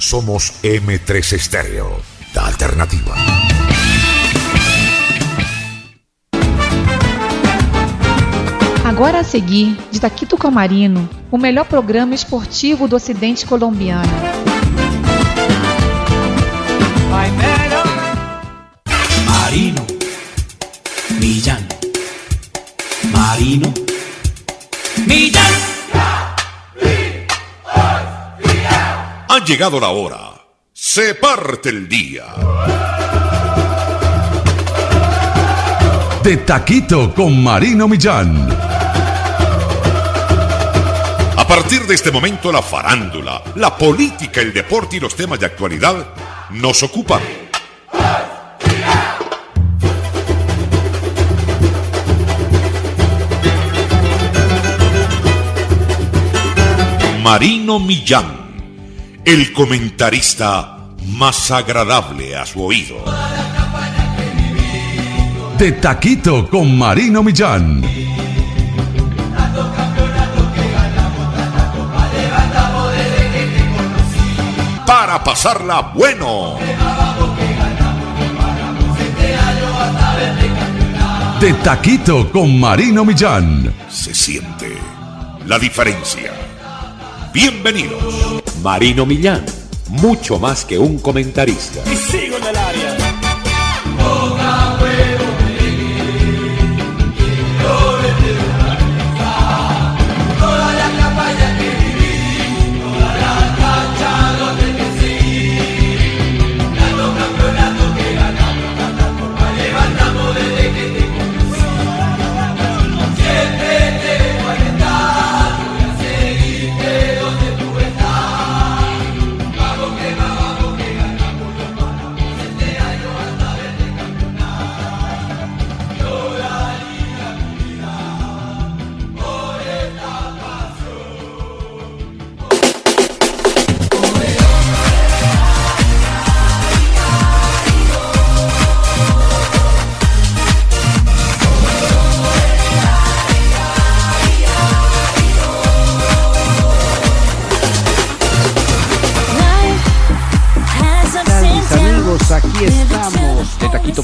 Somos M3 Estéreo, la alternativa. Agora a seguir, de Taquito Comarino, o melhor programa esportivo do Ocidente colombiano. Marino, Millán, Marino, Millán. Ha llegado la hora. Se parte el día. De Taquito con Marino Millán. A partir de este momento, la farándula, la política, el deporte y los temas de actualidad nos ocupan. Marino Millán, el comentarista más agradable a su oído. De Taquito con Marino Millán. Para pasarla bueno. De Taquito con Marino Millán. Se siente la diferencia. Bienvenidos. Marino Millán, mucho más que un comentarista.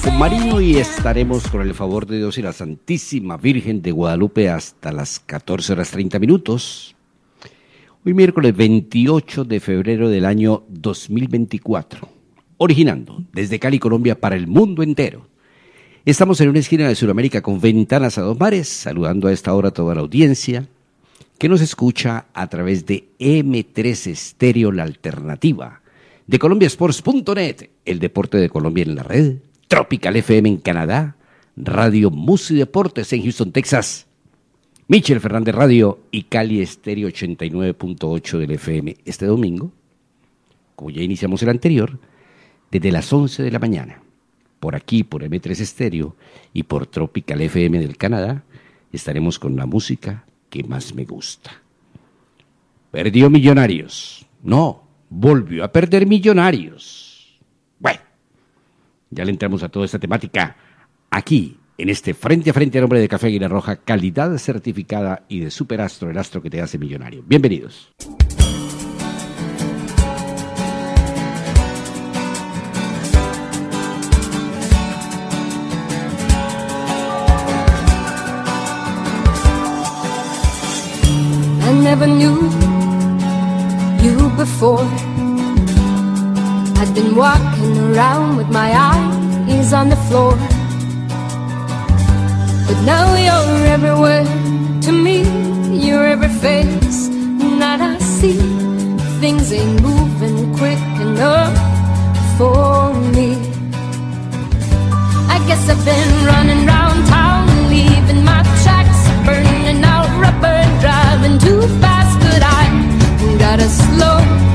Con Marino y estaremos con el favor de Dios y la Santísima Virgen de Guadalupe hasta las 14 horas 30 minutos. Hoy miércoles 28 de febrero del año 2024, originando desde Cali, Colombia para el mundo entero. Estamos en una esquina de Sudamérica con ventanas a dos mares, saludando a esta hora a toda la audiencia que nos escucha a través de M3 Estéreo La Alternativa de colombiasports.net, el deporte de Colombia en la red, Tropical FM en Canadá, Radio Musi Deportes en Houston, Texas, Michel Fernández Radio y Cali Estéreo 89.8 del FM este domingo, como ya iniciamos el anterior, desde las 11 de la mañana, por aquí, por M3 Estéreo y por Tropical FM del Canadá, estaremos con la música que más me gusta. Perdió Millonarios. No, volvió a perder Millonarios. Bueno, ya le entramos a toda esta temática aquí, en este frente a frente al hombre de Café Aguila Roja, calidad certificada y de superastro, el astro que te hace millonario. Bienvenidos. I'd been walking around with my eyes on the floor. But now you're everywhere to me. You're every face that I see. Things ain't moving quick enough for me. I guess I've been running round town, leaving my tracks, burning out rubber, driving too fast. But I gotta slow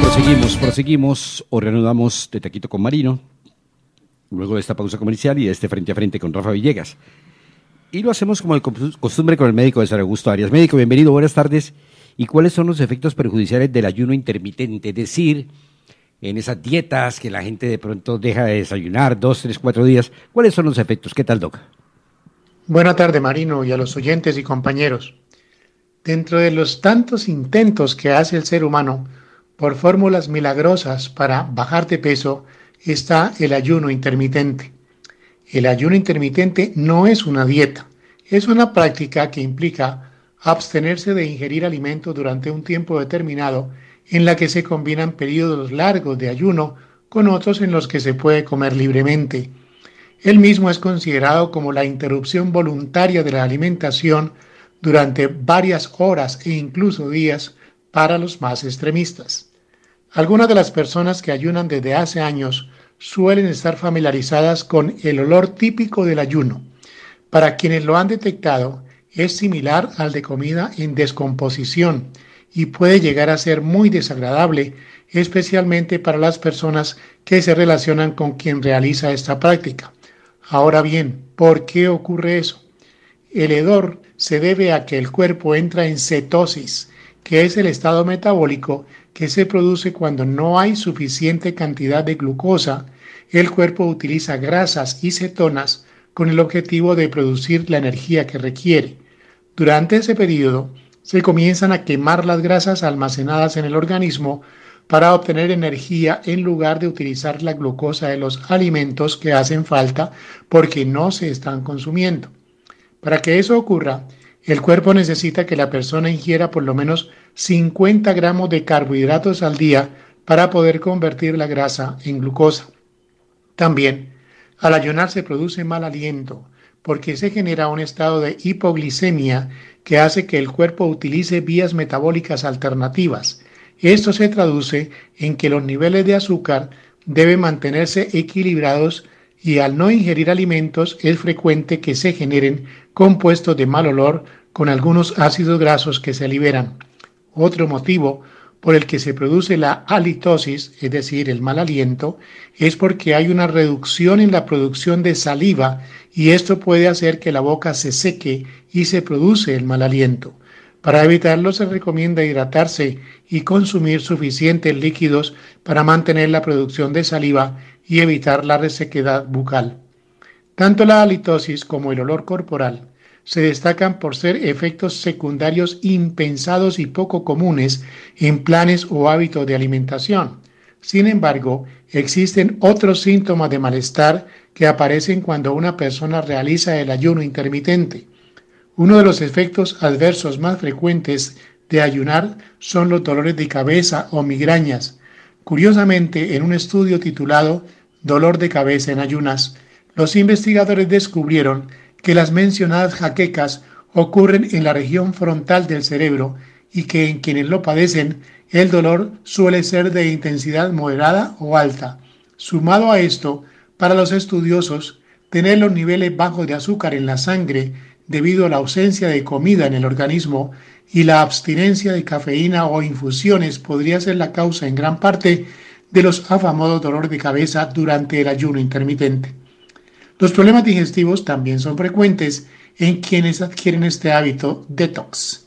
proseguimos, proseguimos o reanudamos de Taquito con Marino, luego de esta pausa comercial y de este frente a frente con Rafa Villegas. Y lo hacemos como de costumbre con el médico de San Augusto Arias. Médico, bienvenido, buenas tardes. ¿Y cuáles son los efectos perjudiciales del ayuno intermitente? Es decir, en esas dietas que la gente de pronto deja de desayunar dos, tres, cuatro días. ¿Cuáles son los efectos? ¿Qué tal, Doc? Buenas tardes, Marino, y a los oyentes y compañeros. Dentro de los tantos intentos que hace el ser humano por fórmulas milagrosas para bajar de peso está el ayuno intermitente. El ayuno intermitente no es una dieta, es una práctica que implica abstenerse de ingerir alimentos durante un tiempo determinado en la que se combinan periodos largos de ayuno con otros en los que se puede comer libremente. El mismo es considerado como la interrupción voluntaria de la alimentación durante varias horas e incluso días para los más extremistas. Algunas de las personas que ayunan desde hace años suelen estar familiarizadas con el olor típico del ayuno. Para quienes lo han detectado, es similar al de comida en descomposición y puede llegar a ser muy desagradable, especialmente para las personas que se relacionan con quien realiza esta práctica. Ahora bien, ¿por qué ocurre eso? El hedor se debe a que el cuerpo entra en cetosis, que es el estado metabólico que se produce cuando no hay suficiente cantidad de glucosa. El cuerpo utiliza grasas y cetonas con el objetivo de producir la energía que requiere. Durante ese periodo se comienzan a quemar las grasas almacenadas en el organismo para obtener energía en lugar de utilizar la glucosa de los alimentos que hacen falta porque no se están consumiendo. Para que eso ocurra, el cuerpo necesita que la persona ingiera por lo menos 50 gramos de carbohidratos al día para poder convertir la grasa en glucosa. También, al ayunar se produce mal aliento porque se genera un estado de hipoglicemia que hace que el cuerpo utilice vías metabólicas alternativas. Esto se traduce en que los niveles de azúcar deben mantenerse equilibrados y al no ingerir alimentos es frecuente que se generen compuestos de mal olor con algunos ácidos grasos que se liberan. Otro motivo por el que se produce la halitosis, es decir, el mal aliento, es porque hay una reducción en la producción de saliva y esto puede hacer que la boca se seque y se produce el mal aliento. Para evitarlo se recomienda hidratarse y consumir suficientes líquidos para mantener la producción de saliva y evitar la resequedad bucal. Tanto la halitosis como el olor corporal se destacan por ser efectos secundarios impensados y poco comunes en planes o hábitos de alimentación. Sin embargo, existen otros síntomas de malestar que aparecen cuando una persona realiza el ayuno intermitente. Uno de los efectos adversos más frecuentes de ayunar son los dolores de cabeza o migrañas. Curiosamente, en un estudio titulado Dolor de cabeza en ayunas, los investigadores descubrieron que las mencionadas jaquecas ocurren en la región frontal del cerebro y que en quienes lo padecen el dolor suele ser de intensidad moderada o alta. Sumado a esto, para los estudiosos, tener los niveles bajos de azúcar en la sangre debido a la ausencia de comida en el organismo y la abstinencia de cafeína o infusiones podría ser la causa en gran parte de los afamados dolores de cabeza durante el ayuno intermitente. Los problemas digestivos también son frecuentes en quienes adquieren este hábito detox.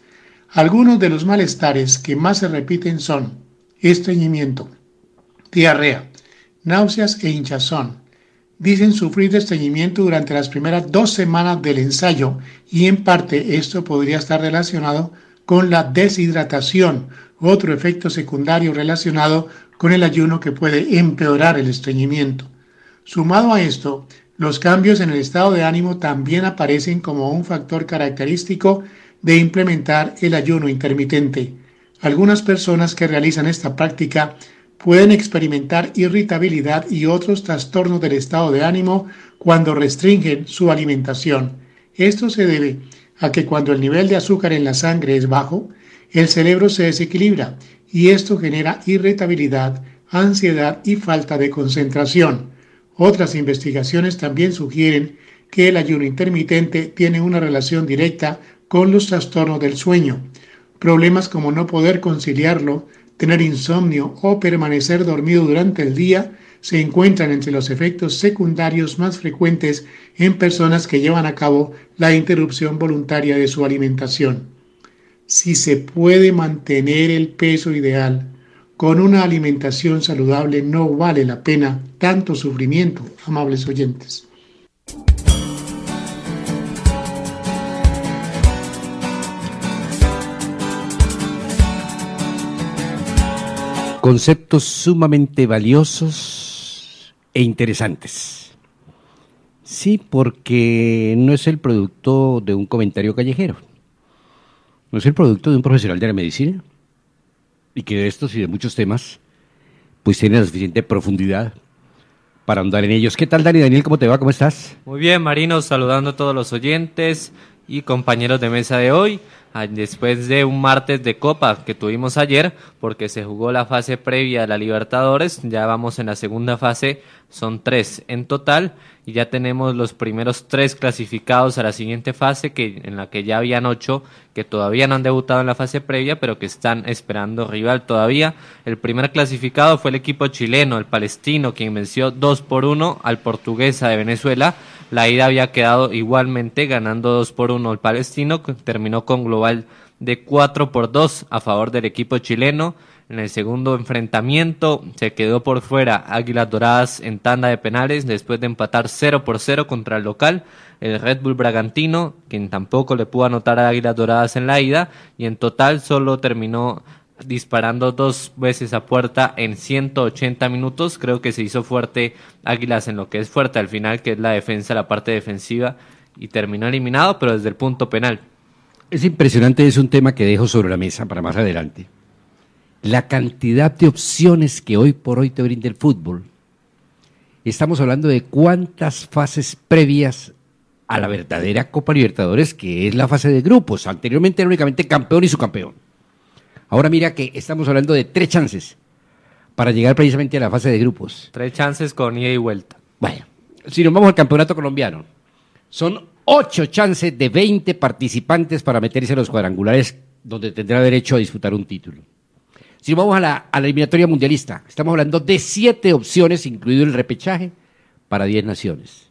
Algunos de los malestares que más se repiten son estreñimiento, diarrea, náuseas e hinchazón. Dicen sufrir de estreñimiento durante las primeras dos semanas del ensayo y en parte esto podría estar relacionado con la deshidratación, otro efecto secundario relacionado con el ayuno que puede empeorar el estreñimiento. Sumado a esto, los cambios en el estado de ánimo también aparecen como un factor característico de implementar el ayuno intermitente. Algunas personas que realizan esta práctica pueden experimentar irritabilidad y otros trastornos del estado de ánimo cuando restringen su alimentación. Esto se debe a que cuando el nivel de azúcar en la sangre es bajo, el cerebro se desequilibra y esto genera irritabilidad, ansiedad y falta de concentración. Otras investigaciones también sugieren que el ayuno intermitente tiene una relación directa con los trastornos del sueño. Problemas como no poder conciliarlo, tener insomnio o permanecer dormido durante el día se encuentran entre los efectos secundarios más frecuentes en personas que llevan a cabo la interrupción voluntaria de su alimentación. Si se puede mantener el peso ideal, con una alimentación saludable no vale la pena tanto sufrimiento, amables oyentes. Conceptos sumamente valiosos e interesantes. Sí, porque no es el producto de un comentario callejero, no es el producto de un profesional de la medicina, y que de estos y de muchos temas, pues tiene la suficiente profundidad para andar en ellos. ¿Qué tal, Dani Daniel? ¿Cómo te va? ¿Cómo estás? Muy bien, Marino, saludando a todos los oyentes y compañeros de mesa de hoy. Después de un martes de Copa que tuvimos ayer, porque se jugó la fase previa a la Libertadores, ya vamos en la segunda fase, son tres en total, y ya tenemos los primeros tres clasificados a la siguiente fase, que, en la que ya habían ocho que todavía no han debutado en la fase previa, pero que están esperando rival todavía. El primer clasificado fue el equipo chileno, el palestino, quien venció 2 por 1 al portuguesa de Venezuela. La ida había quedado igualmente ganando 2 por 1 el palestino, que terminó con global de 4 por 2 a favor del equipo chileno. En el segundo enfrentamiento se quedó por fuera Águilas Doradas en tanda de penales después de empatar 0 por 0 contra el local, el Red Bull Bragantino, quien tampoco le pudo anotar a Águilas Doradas en la ida y en total solo terminó disparando dos veces a puerta en 180 minutos. Creo que se hizo fuerte Águilas en lo que es fuerte al final, que es la defensa, la parte defensiva, y terminó eliminado, pero desde el punto penal. Es impresionante, es un tema que dejo sobre la mesa para más adelante. La cantidad de opciones que hoy por hoy te brinda el fútbol. Estamos hablando de cuántas fases previas a la verdadera Copa Libertadores, que es la fase de grupos. Anteriormente era únicamente campeón y subcampeón. Ahora mira que estamos hablando de tres chances para llegar precisamente a la fase de grupos. Tres chances con ida y vuelta. Bueno, si nos vamos al campeonato colombiano, son ocho chances de 20 participantes para meterse en los cuadrangulares donde tendrá derecho a disputar un título. Si vamos a la, a la eliminatoria mundialista, estamos hablando de siete opciones, incluido el repechaje, para diez naciones.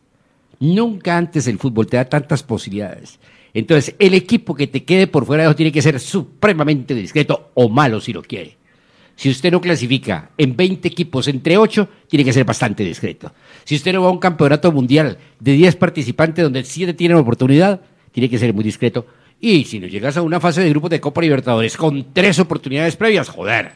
Nunca antes el fútbol te da tantas posibilidades. Entonces, el equipo que te quede por fuera de eso tiene que ser supremamente discreto o malo si lo quiere. Si usted no clasifica en 20 equipos entre 8, tiene que ser bastante discreto. Si usted no va a un campeonato mundial de 10 participantes donde 7 tienen oportunidad, tiene que ser muy discreto. Y si no llegas a una fase de grupos de Copa Libertadores con tres oportunidades previas, joder.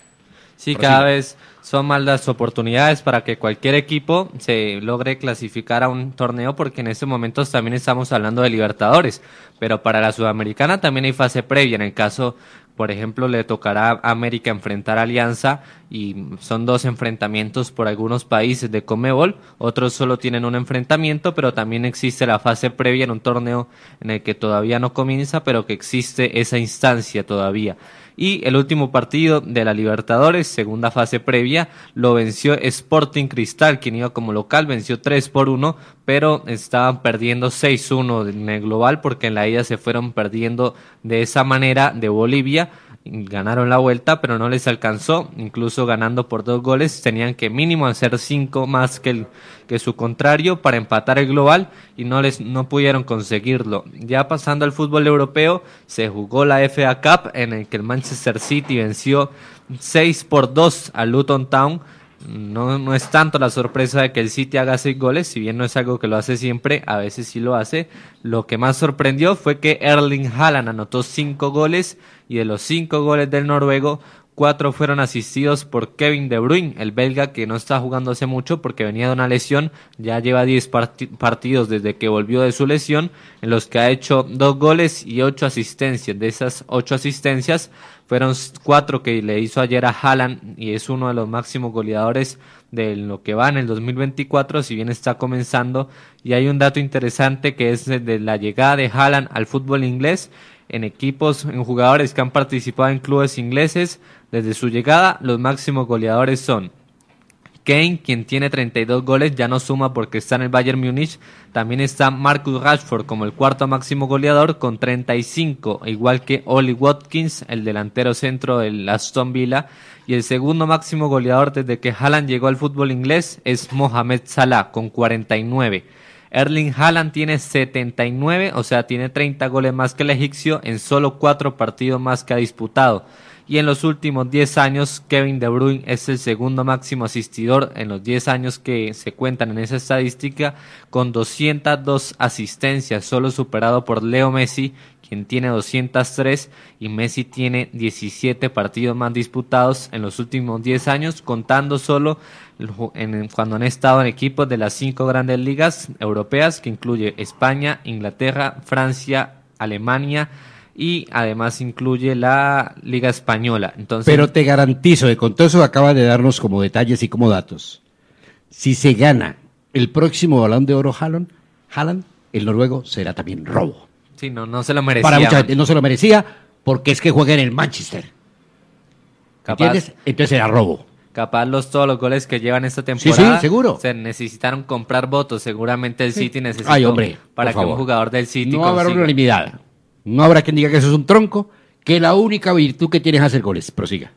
Sí, cada vez son más las oportunidades para que cualquier equipo se logre clasificar a un torneo, porque en estos momentos también estamos hablando de Libertadores, pero para la Sudamericana también hay fase previa. En el caso, por ejemplo, le tocará a América enfrentar a Alianza y son dos enfrentamientos por algunos países de Comebol, otros solo tienen un enfrentamiento, pero también existe la fase previa en un torneo en el que todavía no comienza, pero que existe esa instancia todavía. Y el último partido de la Libertadores, segunda fase previa, lo venció Sporting Cristal, quien iba como local, venció 3 por 1, pero estaban perdiendo 6-1 en el global porque en la ida se fueron perdiendo de esa manera de Bolivia. Ganaron la vuelta, pero no les alcanzó, incluso ganando por dos goles, tenían que mínimo hacer cinco más que, el, que su contrario para empatar el global y no les no pudieron conseguirlo. Ya pasando al fútbol europeo, se jugó la FA Cup en el que el Manchester City venció 6 por 2 al Luton Town. No, no es tanto la sorpresa de que el City haga seis goles, si bien no es algo que lo hace siempre, a veces sí lo hace. Lo que más sorprendió fue que Erling Haaland anotó cinco goles y de los cinco goles del noruego, cuatro fueron asistidos por Kevin De Bruyne, el belga que no está jugando hace mucho porque venía de una lesión, ya lleva 10 parti- partidos desde que volvió de su lesión, en los que ha hecho dos goles y ocho asistencias. De esas ocho asistencias, fueron cuatro que le hizo ayer a Haaland y es uno de los máximos goleadores de lo que va en el 2024, si bien está comenzando. Y hay un dato interesante que es de la llegada de Haaland al fútbol inglés en equipos, en jugadores que han participado en clubes ingleses. Desde su llegada, los máximos goleadores son Kane, quien tiene 32 goles, ya no suma porque está en el Bayern Múnich. También está Marcus Rashford como el cuarto máximo goleador con 35, igual que Oli Watkins, el delantero centro del Aston Villa. Y el segundo máximo goleador desde que Haaland llegó al fútbol inglés es Mohamed Salah con 49. Erling Haaland tiene 79, o sea, tiene 30 goles más que el egipcio en solo cuatro partidos más que ha disputado. Y en los últimos 10 años, Kevin De Bruyne es el segundo máximo asistidor en los 10 años que se cuentan en esa estadística, con 202 asistencias, solo superado por Leo Messi, quien tiene 203 y Messi tiene 17 partidos más disputados en los últimos 10 años, contando solo en- cuando han estado en equipos de las cinco grandes ligas europeas, que incluye España, Inglaterra, Francia, Alemania y además incluye la Liga Española. Entonces, Pero te garantizo, de con todo eso que acaba de darnos como detalles y como datos, si se gana el próximo balón de oro Haaland, Haaland, el noruego será también robo. Sí, no, no se lo merecía. Para mucha gente no se lo merecía porque es que juega en el Manchester. Capaz- ¿Entiendes? Entonces era robo. Capaz los todos los goles que llevan esta temporada. sí, seguro. Se necesitaron comprar votos. Seguramente el City necesitó Ay, hombre, para que un jugador del City No habrá unanimidad. No habrá quien diga que eso es un tronco, que la única virtud que tienes es hacer goles. Prosiga.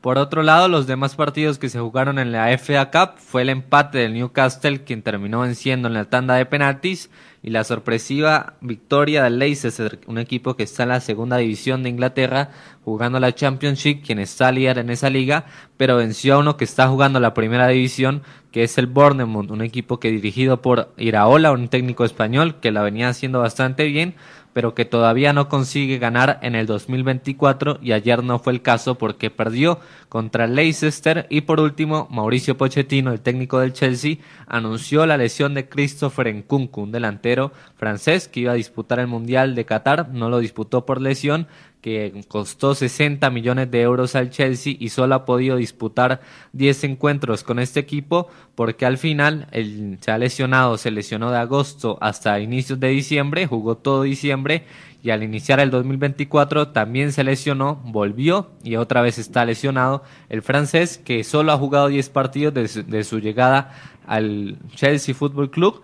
Por otro lado, los demás partidos que se jugaron en la FA Cup fue el empate del Newcastle, quien terminó venciendo en la tanda de penaltis, y la sorpresiva victoria del Leicester, un equipo que está en la segunda división de Inglaterra, jugando la Championship, quien está líder en esa liga, pero venció a uno que está jugando la primera división, que es el Bournemouth, un equipo que dirigido por Iraola, un técnico español que la venía haciendo bastante bien, pero que todavía no consigue ganar en el 2024 y ayer no fue el caso porque perdió contra Leicester. Y por último Mauricio Pochettino, el técnico del Chelsea, anunció la lesión de Christopher Nkunku, un delantero francés que iba a disputar el Mundial de Qatar, no lo disputó por lesión, que costó 60 millones de euros al Chelsea y solo ha podido disputar 10 encuentros con este equipo porque al final él se ha lesionado, se lesionó de agosto hasta inicios de diciembre, jugó todo diciembre y al iniciar el 2024 también se lesionó, volvió y otra vez está lesionado el francés que solo ha jugado 10 partidos de su, de su llegada al Chelsea Football Club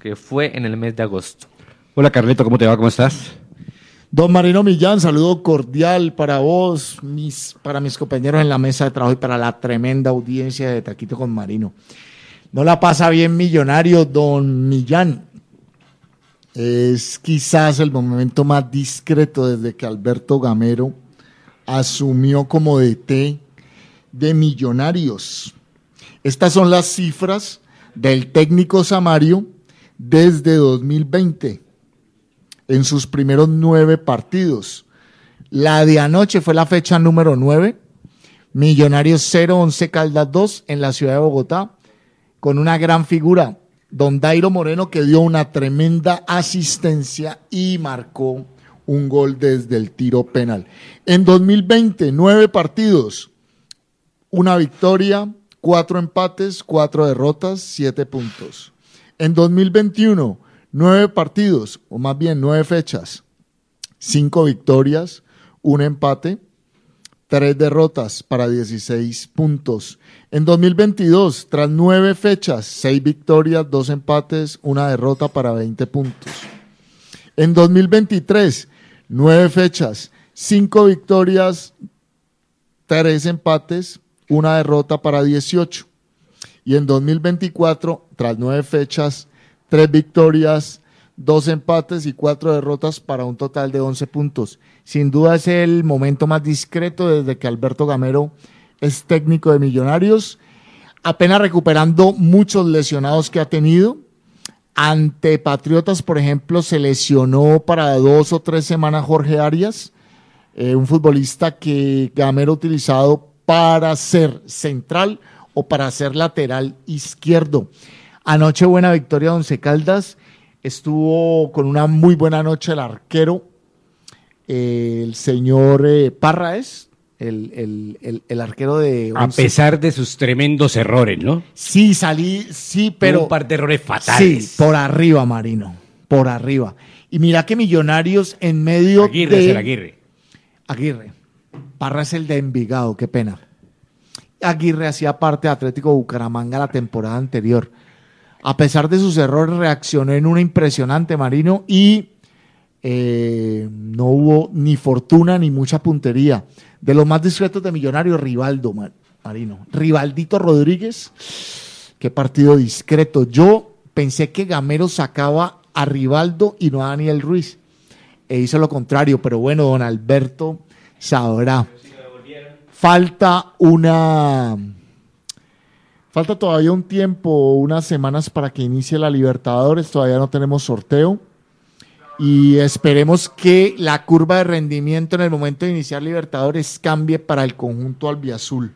que fue en el mes de agosto. Hola Carleto, ¿cómo te va? ¿Cómo estás? Don Marino Millán, saludo cordial para vos, mis, para mis compañeros en la mesa de trabajo y para la tremenda audiencia de Taquito con Marino. No la pasa bien millonario, don Millán. Es quizás el momento más discreto desde que Alberto Gamero asumió como DT de millonarios. Estas son las cifras del técnico Samario desde 2020 en sus primeros nueve partidos. La de anoche fue la fecha número nueve. Millonarios 0, 11 Caldas 2 en la ciudad de Bogotá, con una gran figura, Don Dairo Moreno, que dio una tremenda asistencia y marcó un gol desde el tiro penal. En 2020, nueve partidos, una victoria, cuatro empates, cuatro derrotas, siete puntos. En 2021, nueve partidos, o más bien nueve fechas, cinco victorias, un empate, tres derrotas para 16 puntos. En 2022, tras nueve fechas, seis victorias, dos empates, una derrota para 20 puntos. En 2023, nueve fechas, cinco victorias, tres empates, una derrota para 18. Y en 2024, tras nueve fechas, tres victorias, dos empates y cuatro derrotas para un total de 11 puntos. Sin duda es el momento más discreto desde que Alberto Gamero es técnico de Millonarios, apenas recuperando muchos lesionados que ha tenido. Ante Patriotas, por ejemplo, se lesionó para dos o tres semanas Jorge Arias, eh, un futbolista que Gamero ha utilizado para ser central o para ser lateral izquierdo. Anoche buena victoria Once Caldas, estuvo con una muy buena noche el arquero, eh, el señor eh, Parra es, el, el- el- el arquero de A pesar de sus tremendos errores, ¿no? Sí, salí, sí, pero. un par de errores fatales. Sí, por arriba, Marino. Por arriba. Y mira que Millonarios en medio Aguirre, de. es el Aguirre. Aguirre. Parra es el de Envigado, qué pena. Aguirre hacía parte de Atlético Bucaramanga la temporada anterior. A pesar de sus errores, reaccionó en una impresionante, Marino, y eh, no hubo ni fortuna ni mucha puntería. De los más discretos de Millonarios, Rivaldo, Ma- Marino. Rivaldito Rodríguez, qué partido discreto. Yo pensé que Gamero sacaba a Rivaldo y no a Daniel Ruiz. E hizo lo contrario, pero bueno, don Alberto sabrá. Falta una. Falta todavía un tiempo, unas semanas para que inicie la Libertadores. Todavía no tenemos sorteo. Y esperemos que la curva de rendimiento en el momento de iniciar Libertadores cambie para el conjunto albiazul.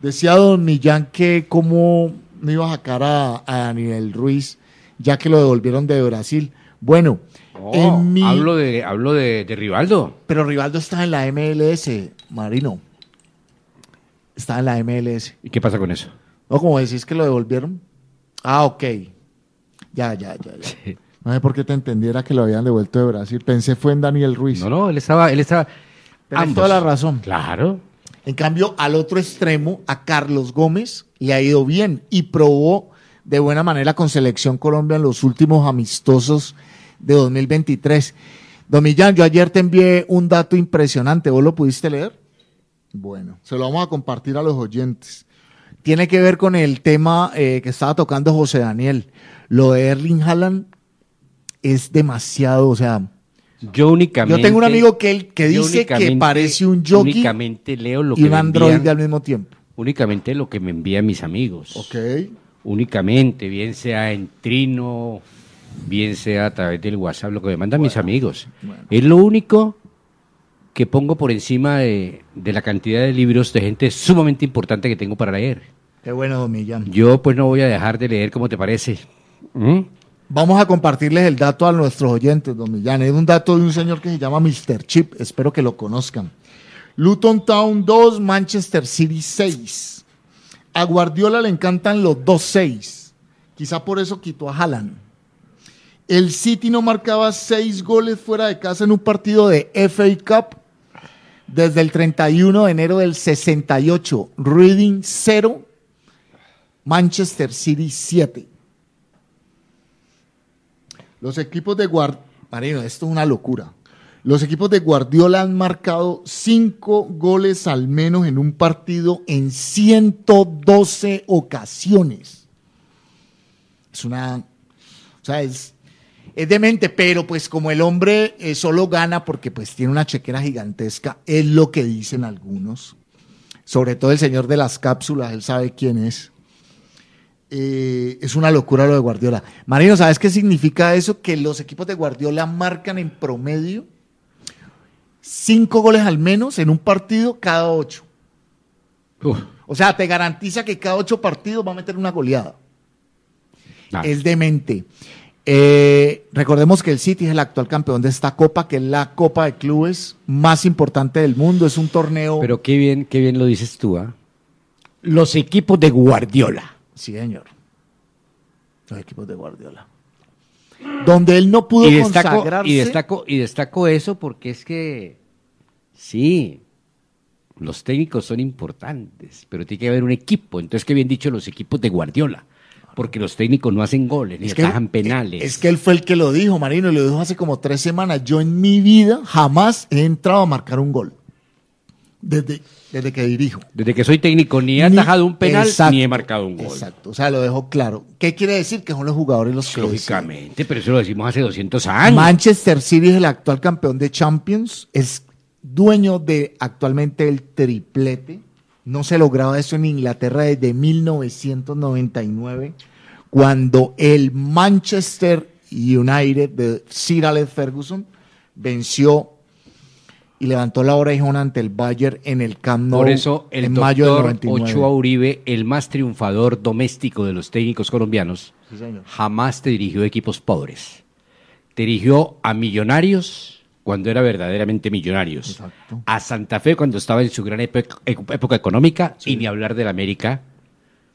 Decía don Millán que cómo no iba a sacar a, a Daniel Ruiz, ya que lo devolvieron de Brasil. Bueno, No, en mi- Hablo, de, hablo de, de Rivaldo. pero Rivaldo está en la MLS, Marino. Está en la MLS. ¿Y qué pasa con eso? ¿No? Como decís que lo devolvieron. Ah, ok. Ya, ya, ya, ya. No sé por qué te entendiera que lo habían devuelto de Brasil. Pensé fue en Daniel Ruiz. No, no, él estaba, él estaba. Ambos. toda la razón. Claro. En cambio, al otro extremo, a Carlos Gómez, le ha ido bien y probó de buena manera con Selección Colombia en los últimos amistosos de 2023. Don Millán, yo ayer te envié un dato impresionante. ¿Vos lo pudiste leer? Bueno, se lo vamos a compartir a los oyentes. Tiene que ver con el tema eh, que estaba tocando José Daniel. Lo de Erling Haaland es demasiado, o sea, Yo únicamente. yo tengo un amigo que, él, que dice que parece un jockey Únicamente leo lo y que un me androide envían- al mismo tiempo. Únicamente lo que me envían mis amigos. Ok. Únicamente, bien sea en Trino, bien sea a través del WhatsApp, lo que me mandan mis amigos. Es lo único que pongo por encima de, de la cantidad de libros de gente sumamente importante que tengo para leer. Qué bueno, don Millán. Yo pues no voy a dejar de leer, como te parece? ¿Mm? Vamos a compartirles el dato a nuestros oyentes, don Millán. Es un dato de un señor que se llama Mr. Chip. Espero que lo conozcan. Luton Town 2, Manchester City 6. A Guardiola le encantan los 2-6. Quizá por eso quitó a Haaland. El City no marcaba 6 goles fuera de casa en un partido de FA Cup desde el 31 de enero del 68. Reading 0, Manchester City 7. Los equipos de Guardiola, Marino, esto es una locura. Los equipos de Guardiola han marcado cinco goles al menos en un partido en 112 ocasiones. Es una, o sea, es, es demente, pero pues como el hombre eh, solo gana porque pues tiene una chequera gigantesca, es lo que dicen algunos. Sobre todo el señor de las cápsulas, él sabe quién es. Eh, es una locura lo de Guardiola. Marino, ¿sabes qué significa eso? Que los equipos de Guardiola marcan en promedio cinco goles al menos en un partido cada ocho. O sea, te garantiza que cada ocho partidos va a meter una goleada. Es demente. Eh, recordemos que el City es el actual campeón de esta copa, que es la copa de clubes más importante del mundo. Es un torneo. Pero qué bien, qué bien lo dices tú, ¿ah? Los equipos de Guardiola. Sí, señor. Los equipos de Guardiola. Donde él no pudo y destaco, consagrarse. y destaco y destaco eso porque es que sí los técnicos son importantes pero tiene que haber un equipo entonces qué bien dicho los equipos de Guardiola porque los técnicos no hacen goles ni Es que, atajan penales es que él fue el que lo dijo, Marino, y lo dijo hace como tres semanas. Yo en mi vida jamás he entrado a marcar un gol. Desde, desde que dirijo. desde que soy técnico ni he atajado un penal Exacto, ni he marcado un gol Exacto, o sea, lo dejó claro. ¿Qué quiere decir? Que son los jugadores los que deciden. lógicamente pero eso lo decimos hace 200 años Manchester City es el actual campeón de Champions, es dueño de actualmente el triplete. No se lograba eso en Inglaterra desde 1999, cuando el Manchester United de Sir Alex Ferguson venció y levantó la orejona ante el Bayern en el Camp Nou por eso el en mayo del doctor 99. Ochoa Uribe el más triunfador doméstico de los técnicos colombianos Sí, jamás te dirigió a equipos pobres. Te dirigió a millonarios cuando era verdaderamente millonarios. Exacto. A Santa Fe cuando estaba en su gran época, económica y ni hablar del América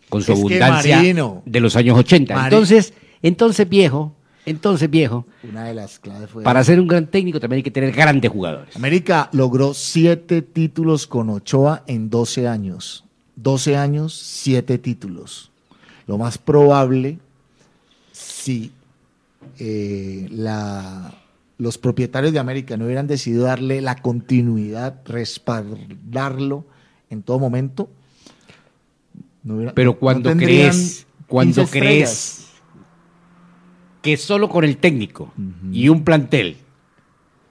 con su Es abundancia de los años 80. Mari- Entonces, entonces viejo, entonces viejo, Una de las claves fue para ser un gran técnico también hay que tener grandes jugadores. América logró siete títulos con Ochoa en 12 años. 12 años, siete títulos. Lo más probable, si eh, la, los propietarios de América no hubieran decidido darle la continuidad, respaldarlo en todo momento. no hubiera- Pero cuando crees, cuando 15 crees que solo con el técnico y un plantel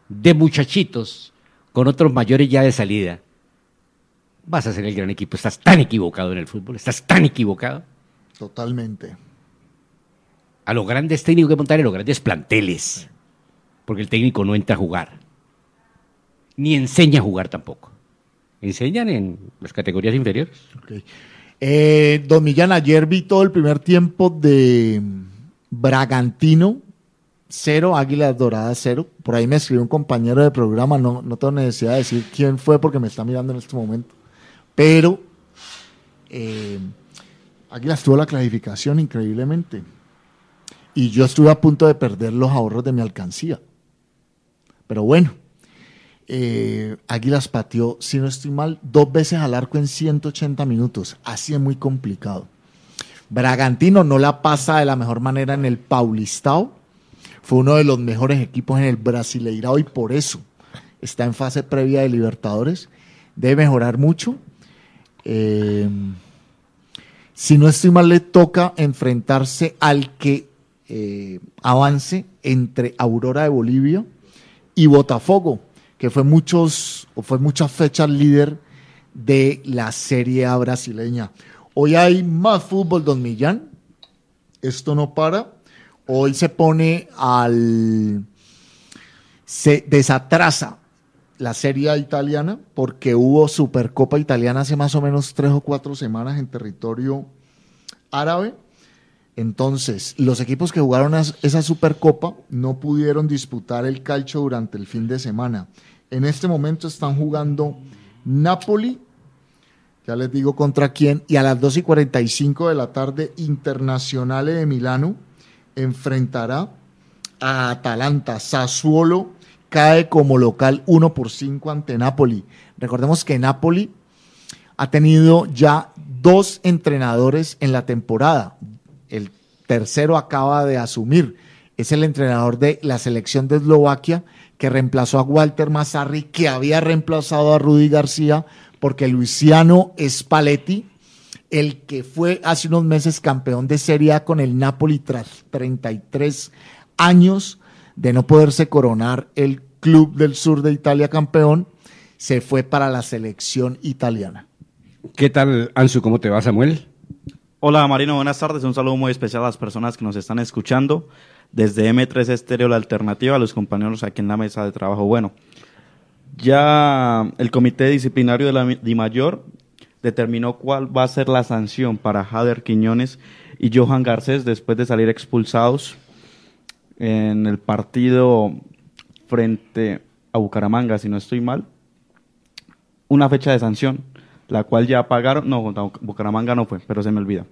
de muchachitos con otros mayores ya de salida, vas a ser el gran equipo. Estás tan equivocado en el fútbol, estás tan equivocado. Totalmente. A los grandes técnicos que montar en los grandes planteles. Porque el técnico no entra a jugar, ni enseña a jugar tampoco. Enseñan en las categorías inferiores. Eh, don Millán, ayer vi todo el primer tiempo de Bragantino, cero, Águilas Doradas, cero. Por ahí me escribió un compañero de programa, no, no tengo necesidad de decir quién fue porque me está mirando en este momento. Pero eh, Águilas tuvo la clasificación increíblemente. Y yo estuve a punto de perder los ahorros de mi alcancía. Pero bueno, eh, Águilas pateó, si no estoy mal, dos veces al arco en 180 minutos. Así es muy complicado. Bragantino no la pasa de la mejor manera en el Paulistao. Fue uno de los mejores equipos en el Brasileirao y por eso está en fase previa de Libertadores. Debe mejorar mucho. Eh, si no estoy mal, le toca enfrentarse al que eh, avance entre Aurora de Bolivia y Botafogo, que fue muchos o fue muchas fechas líder de la Serie A brasileña. Hoy hay más fútbol, don Millán. Esto no para. Hoy se pone al. Se desatrasa la Serie A italiana porque hubo Supercopa italiana hace más o menos tres o cuatro semanas en territorio árabe. Entonces, los equipos que jugaron esa Supercopa no pudieron disputar el calcio durante el fin de semana. En este momento están jugando Napoli, ya les digo contra quién, y a las 2 y 45 de la tarde, Internazionale de Milano enfrentará a Atalanta. Sassuolo cae como local 1 por 5 ante Napoli. Recordemos que Napoli ha tenido ya dos entrenadores en la temporada. El tercero acaba de asumir. Es el entrenador de la selección de Eslovaquia que reemplazó a Walter Mazzarri, que había reemplazado a Rudy García, porque Luciano Spalletti, el que fue hace unos meses campeón de Serie A con el Napoli tras 33 años de no poderse coronar el club del sur de Italia campeón, se fue para la selección italiana. ¿Qué tal, Ansu? ¿Cómo te va, Samuel? Hola Marino, buenas tardes. Un saludo muy especial a las personas que nos están escuchando desde M3 Estéreo La Alternativa, a los compañeros aquí en la mesa de trabajo. Bueno, ya el Comité Disciplinario de la DIMAYOR determinó cuál va a ser la sanción para Jader Quiñones y Johan Garcés después de salir expulsados en el partido frente a Bucaramanga, si no estoy mal. Una fecha de sanción, la cual ya pagaron. No, Bucaramanga no fue, pero se me olvida.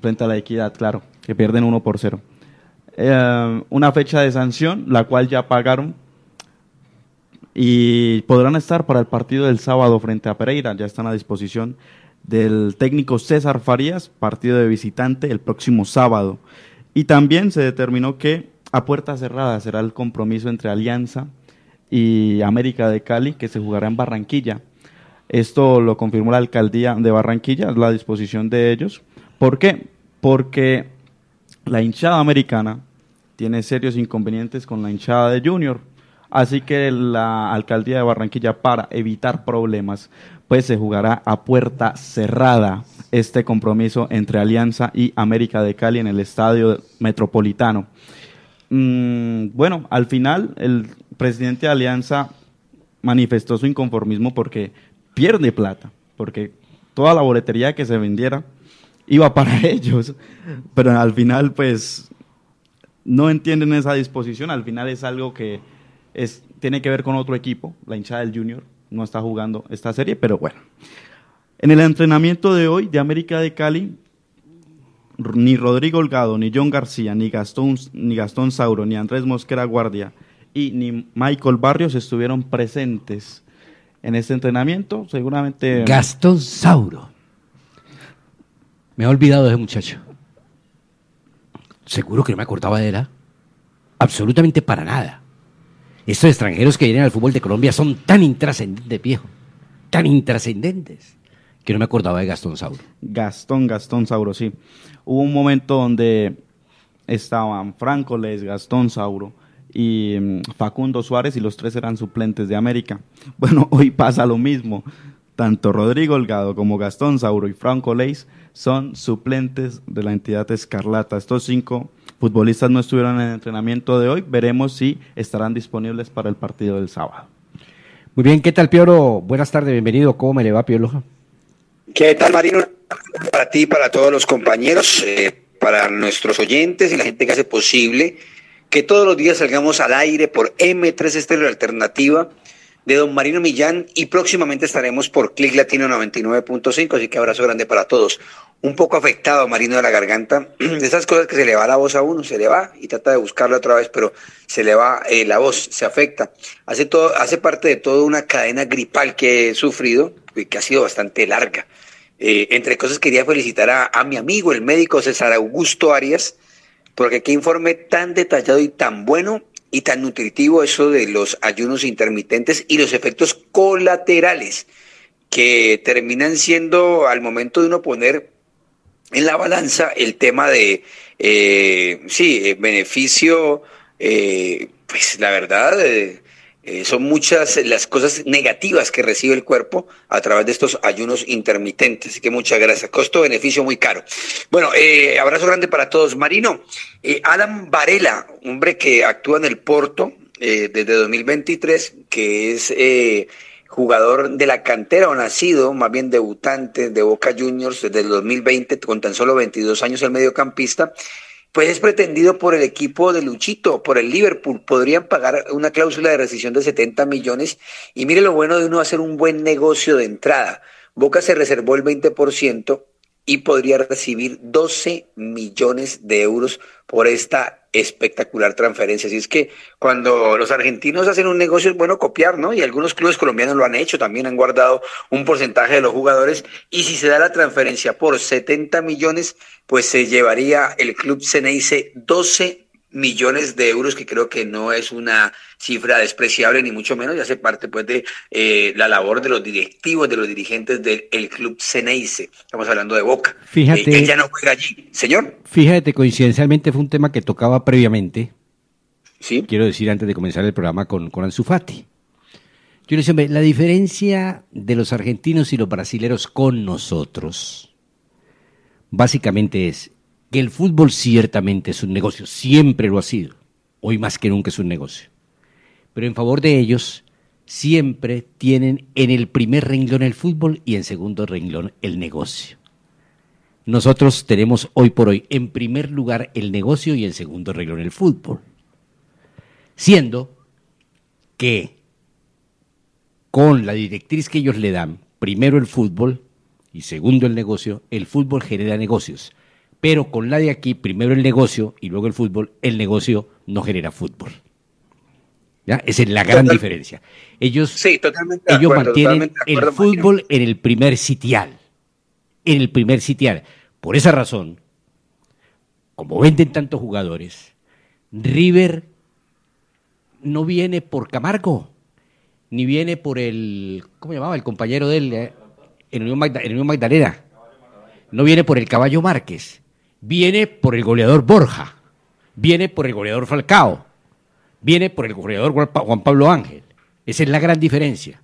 Frente a la equidad, claro, que pierden 1 por 0. Eh, una fecha de sanción, la cual ya pagaron y podrán estar para el partido del sábado frente a Pereira. Ya están a disposición del técnico César Farías, partido de visitante el próximo sábado. Y también se determinó que a puerta cerrada será el compromiso entre Alianza y América de Cali, que se jugará en Barranquilla. Esto lo confirmó la alcaldía de Barranquilla, la disposición de ellos. ¿Por qué? Porque la hinchada americana tiene serios inconvenientes con la hinchada de Junior. Así que la alcaldía de Barranquilla, para evitar problemas, pues se jugará a puerta cerrada este compromiso entre Alianza y América de Cali en el estadio metropolitano. Mm, bueno, al final el presidente de Alianza manifestó su inconformismo porque pierde plata, porque toda la boletería que se vendiera iba para ellos, pero al final pues no entienden esa disposición, al final es algo que es, tiene que ver con otro equipo, la hinchada del Junior no está jugando esta serie, pero bueno. En el entrenamiento de hoy de América de Cali, ni Rodrigo Holgado, ni John García, ni Gastón, ni Gastón Sauro, ni Andrés Mosquera Guardia y ni Michael Barrios estuvieron presentes en este entrenamiento. Seguramente. Gastón Sauro. Me he olvidado de ese muchacho. Seguro que no me acordaba de él. ¿ah? Absolutamente para nada. Estos extranjeros que vienen al fútbol de Colombia son tan intrascendentes, viejo. Tan intrascendentes. Que no me acordaba de Gastón Sauro. Gastón, Gastón Sauro, sí. Hubo un momento donde estaban Franco Les, Gastón Sauro y mm, Facundo Suárez y los tres eran suplentes de América. Bueno, hoy pasa lo mismo. Tanto Rodrigo Holgado como Gastón Sauro y Franco Leis son suplentes de la entidad Escarlata. Estos cinco futbolistas no estuvieron en el entrenamiento de hoy. Veremos si estarán disponibles para el partido del sábado. Muy bien, ¿qué tal, Piolo? Buenas tardes, bienvenido. ¿Cómo me le va, Piolo? ¿Qué tal, Marino? Para ti, para todos los compañeros, eh, para nuestros oyentes y la gente que hace posible que todos los días salgamos al aire por M3 Estéreo Alternativa de Don Marino Millán y próximamente estaremos por Click Latino 99.5, así que abrazo grande para todos. Un poco afectado, Marino de la garganta, de esas cosas que se le va la voz a uno, se le va y trata de buscarla otra vez, pero se le va eh, la voz, se afecta. Hace, todo, hace parte de toda una cadena gripal que he sufrido y que ha sido bastante larga. Eh, entre cosas quería felicitar a, a mi amigo, el médico César Augusto Arias, porque qué informe tan detallado y tan bueno y tan nutritivo eso de los ayunos intermitentes y los efectos colaterales que terminan siendo al momento de uno poner en la balanza el tema de, eh, sí, eh, beneficio, eh, pues la verdad, eh, eh, son muchas las cosas negativas que recibe el cuerpo a través de estos ayunos intermitentes. Así que muchas gracias. Costo-beneficio muy caro. Bueno, eh, abrazo grande para todos. Marino, eh, Adam Varela, hombre que actúa en el Porto eh, desde 2023, que es eh, jugador de la cantera o nacido, más bien debutante de Boca Juniors desde el 2020, con tan solo 22 años el mediocampista pues es pretendido por el equipo de Luchito, por el Liverpool. Podrían pagar una cláusula de rescisión de 70 millones. Y mire lo bueno de uno hacer un buen negocio de entrada. Boca se reservó el 20% y podría recibir 12 millones de euros por esta espectacular transferencia. Así es que cuando los argentinos hacen un negocio es bueno copiar, ¿no? Y algunos clubes colombianos lo han hecho, también han guardado un porcentaje de los jugadores. Y si se da la transferencia por 70 millones, pues se llevaría el club Ceneice 12 millones de euros, que creo que no es una cifra despreciable, ni mucho menos, y hace parte pues de eh, la labor de los directivos, de los dirigentes del el club Ceneice. Estamos hablando de Boca. Fíjate. Eh, ella no juega allí. Señor. Fíjate, coincidencialmente fue un tema que tocaba previamente. Sí. Quiero decir antes de comenzar el programa con, con Ansu Fati. Yo le decía, hombre, la diferencia de los argentinos y los brasileros con nosotros, básicamente es que el fútbol ciertamente es un negocio, siempre lo ha sido, hoy más que nunca es un negocio. Pero en favor de ellos, siempre tienen en el primer renglón el fútbol y en segundo renglón el negocio. Nosotros tenemos hoy por hoy en primer lugar el negocio y en segundo renglón el fútbol. Siendo que con la directriz que ellos le dan, primero el fútbol y segundo el negocio, el fútbol genera negocios. Pero con la de aquí, primero el negocio y luego el fútbol, el negocio no genera fútbol. ¿Ya? Esa es la gran Total- diferencia. Ellos, Sí, totalmente ellos acuerdo, mantienen totalmente el fútbol en el primer sitial. En el primer sitial. Por esa razón, como venden tantos jugadores, River no viene por Camargo, ni viene por el, ¿cómo llamaba? El compañero de él, eh, en Unión Magdalena. No viene por el caballo Márquez, viene por el goleador Borja, viene por el goleador Falcao, viene por el goleador Juan Pa- Juan Pablo Ángel. Esa es la gran diferencia.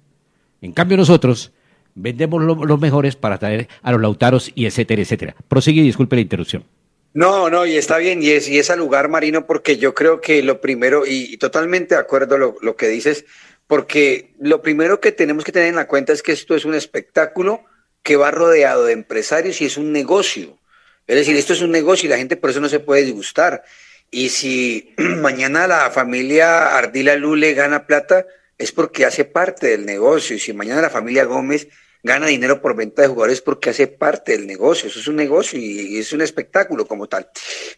En cambio nosotros vendemos lo- los mejores para traer a los lautaros y etcétera, etcétera. Prosigue y disculpe la interrupción. No, no, y está bien, y es, al lugar, Marino, porque yo creo que lo primero, y, y totalmente de acuerdo lo, lo que dices, porque lo primero que tenemos que tener en la cuenta es que esto es un espectáculo que va rodeado de empresarios y es un negocio. Es decir, esto es un negocio y la gente por eso no se puede disgustar. Y si mañana la familia Ardila Lule gana plata, es porque hace parte del negocio. Y si mañana la familia Gómez gana dinero por venta de jugadores porque hace parte del negocio. Eso es un negocio y es un espectáculo como tal.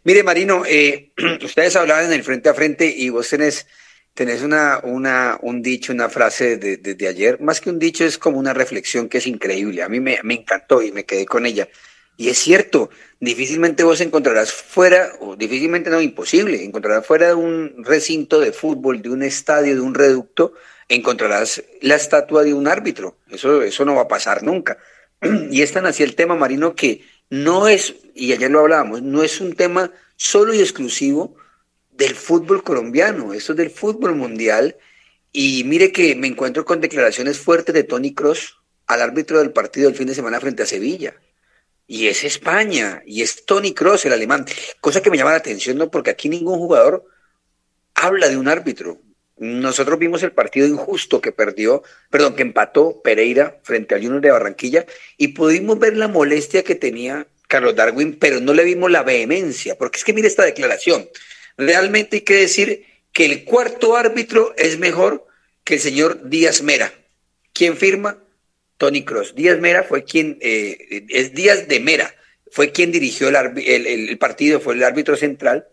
Mire, Marino, eh, ustedes hablaban en el frente a frente y vos tenés, tenés una, una, un dicho, una frase de- desde ayer. Más que un dicho, es como una reflexión que es increíble. A mí me, me encantó y me quedé con ella. Y es cierto, difícilmente vos encontrarás fuera, o difícilmente no, imposible, encontrarás fuera de un recinto de fútbol, de un estadio, de un reducto, encontrarás la estatua de un árbitro. Eso, eso no va a pasar nunca. Y es tan así el tema, Marino, que no es, y ayer lo hablábamos, no es un tema solo y exclusivo del fútbol colombiano, esto es del fútbol mundial. Y mire que me encuentro con declaraciones fuertes de Tony Cross al árbitro del partido del fin de semana frente a Sevilla. Y es España, y es Tony Cross, el alemán. Cosa que me llama la atención, ¿no? Porque aquí ningún jugador habla de un árbitro. Nosotros vimos el partido injusto que perdió, perdón, que empató Pereira frente al Junior de Barranquilla y pudimos ver la molestia que tenía Carlos Darwin, pero no le vimos la vehemencia, porque es que mire esta declaración. Realmente hay que decir que el cuarto árbitro es mejor que el señor Díaz Mera. ¿Quién firma? Tony Cross. Díaz Mera fue quien, eh, es Díaz de Mera, fue quien dirigió el, partido, fue el árbitro central,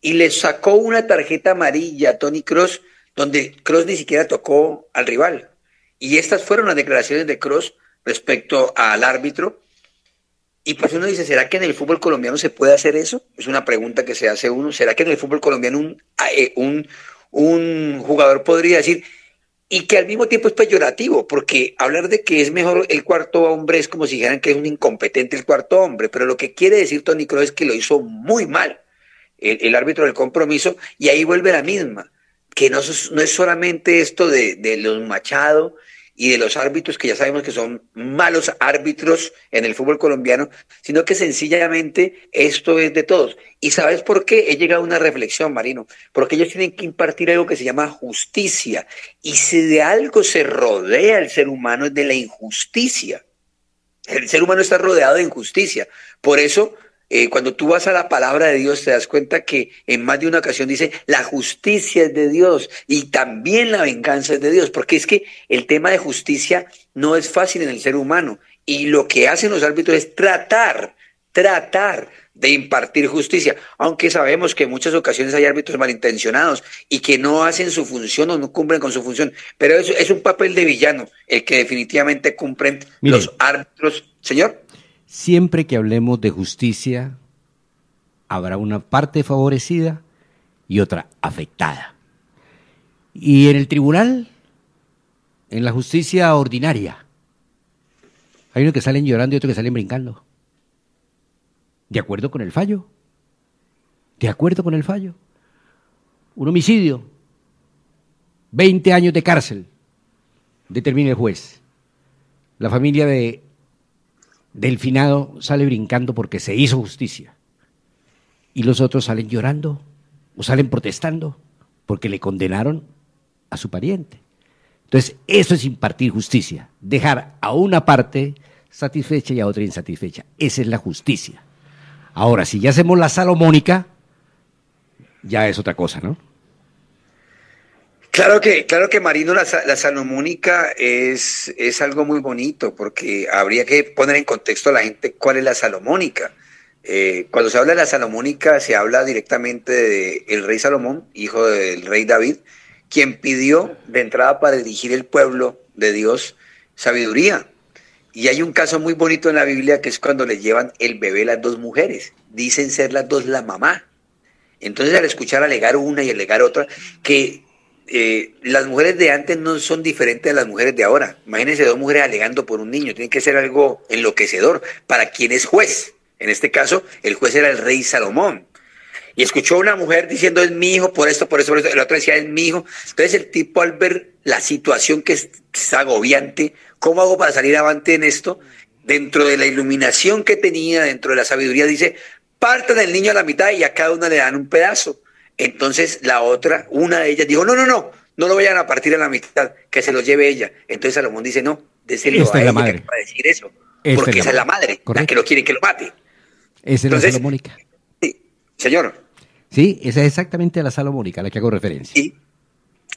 y le sacó una tarjeta amarilla a Tony Cross, donde Cross ni siquiera tocó al rival. Y estas fueron las declaraciones de Cross respecto al árbitro. Y pues uno dice, ¿será que en el fútbol colombiano se puede hacer eso? Es una pregunta que se hace uno. ¿Será que en el fútbol colombiano un, eh, un, un jugador podría decir, y que al mismo tiempo es peyorativo, porque hablar de que es mejor el cuarto hombre es como si dijeran que es un incompetente el cuarto hombre, pero lo que quiere decir Tony Kroos es que lo hizo muy mal el, árbitro del compromiso, y ahí vuelve la misma, que no, no es solamente esto de, de los Machado y de los árbitros que ya sabemos que son malos árbitros en el fútbol colombiano, sino que sencillamente esto es de todos. ¿Y sabes por qué? He llegado a una reflexión, Marino, porque ellos tienen que impartir algo que se llama justicia. Y si de algo se rodea el ser humano es de la injusticia. El ser humano está rodeado de injusticia. Por eso eh, cuando tú vas a la palabra de Dios te das cuenta que en más de una ocasión dice la justicia es de Dios y también la venganza es de Dios, porque es que el tema de justicia no es fácil en el ser humano y lo que hacen los árbitros es tratar, tratar de impartir justicia, aunque sabemos que en muchas ocasiones hay árbitros malintencionados y que no hacen su función o no cumplen con su función, pero eso es un papel de villano el que definitivamente cumplen Mire. los árbitros. Señor. Siempre que hablemos de justicia, habrá una parte favorecida y otra afectada. Y en el tribunal, en la justicia ordinaria, hay unos que salen llorando y otros que salen brincando. De acuerdo con el fallo. De acuerdo con el fallo. Un homicidio. 20 años de cárcel. Determina el juez. La familia de del finado sale brincando porque se hizo justicia. Y los otros salen llorando o salen protestando porque le condenaron a su pariente. Entonces, eso es impartir justicia, dejar a una parte satisfecha y a otra insatisfecha. Esa es la justicia. Ahora, si ya hacemos la salomónica, ya es otra cosa, ¿no? Claro que, claro que Marino, la, sa- la salomónica es, es algo muy bonito, porque habría que poner en contexto a la gente cuál es la salomónica. Eh, cuando se habla de la salomónica, se habla directamente del rey Salomón, hijo del rey David, quien pidió de entrada para dirigir el pueblo de Dios sabiduría. Y hay un caso muy bonito en la Biblia que es cuando le llevan el bebé las dos mujeres. Dicen ser las dos la mamá. Entonces al escuchar alegar una y alegar otra, que eh, las mujeres de antes no son diferentes de las mujeres de ahora. Imagínense dos mujeres alegando por un niño. Tiene que ser algo enloquecedor para quien es juez. En este caso, el juez era el rey Salomón. Y escuchó a una mujer diciendo es mi hijo, por esto, por eso, por eso. El otro decía es mi hijo. Entonces el tipo al ver la situación que es, que es agobiante, ¿cómo hago para salir avante en esto? Dentro de la iluminación que tenía, dentro de la sabiduría, dice, partan el niño a la mitad y a cada una le dan un pedazo. Entonces la otra, una de ellas dijo, no, no, no, no lo vayan a partir a la mitad, que se lo lleve ella. Entonces Salomón dice, no, déselo Esta a ella madre. que de decir eso. Esta porque es esa es la madre. la que lo quiere que lo mate. Esa es la salomónica. Señor, Sí, esa es exactamente la salomónica a la que hago referencia.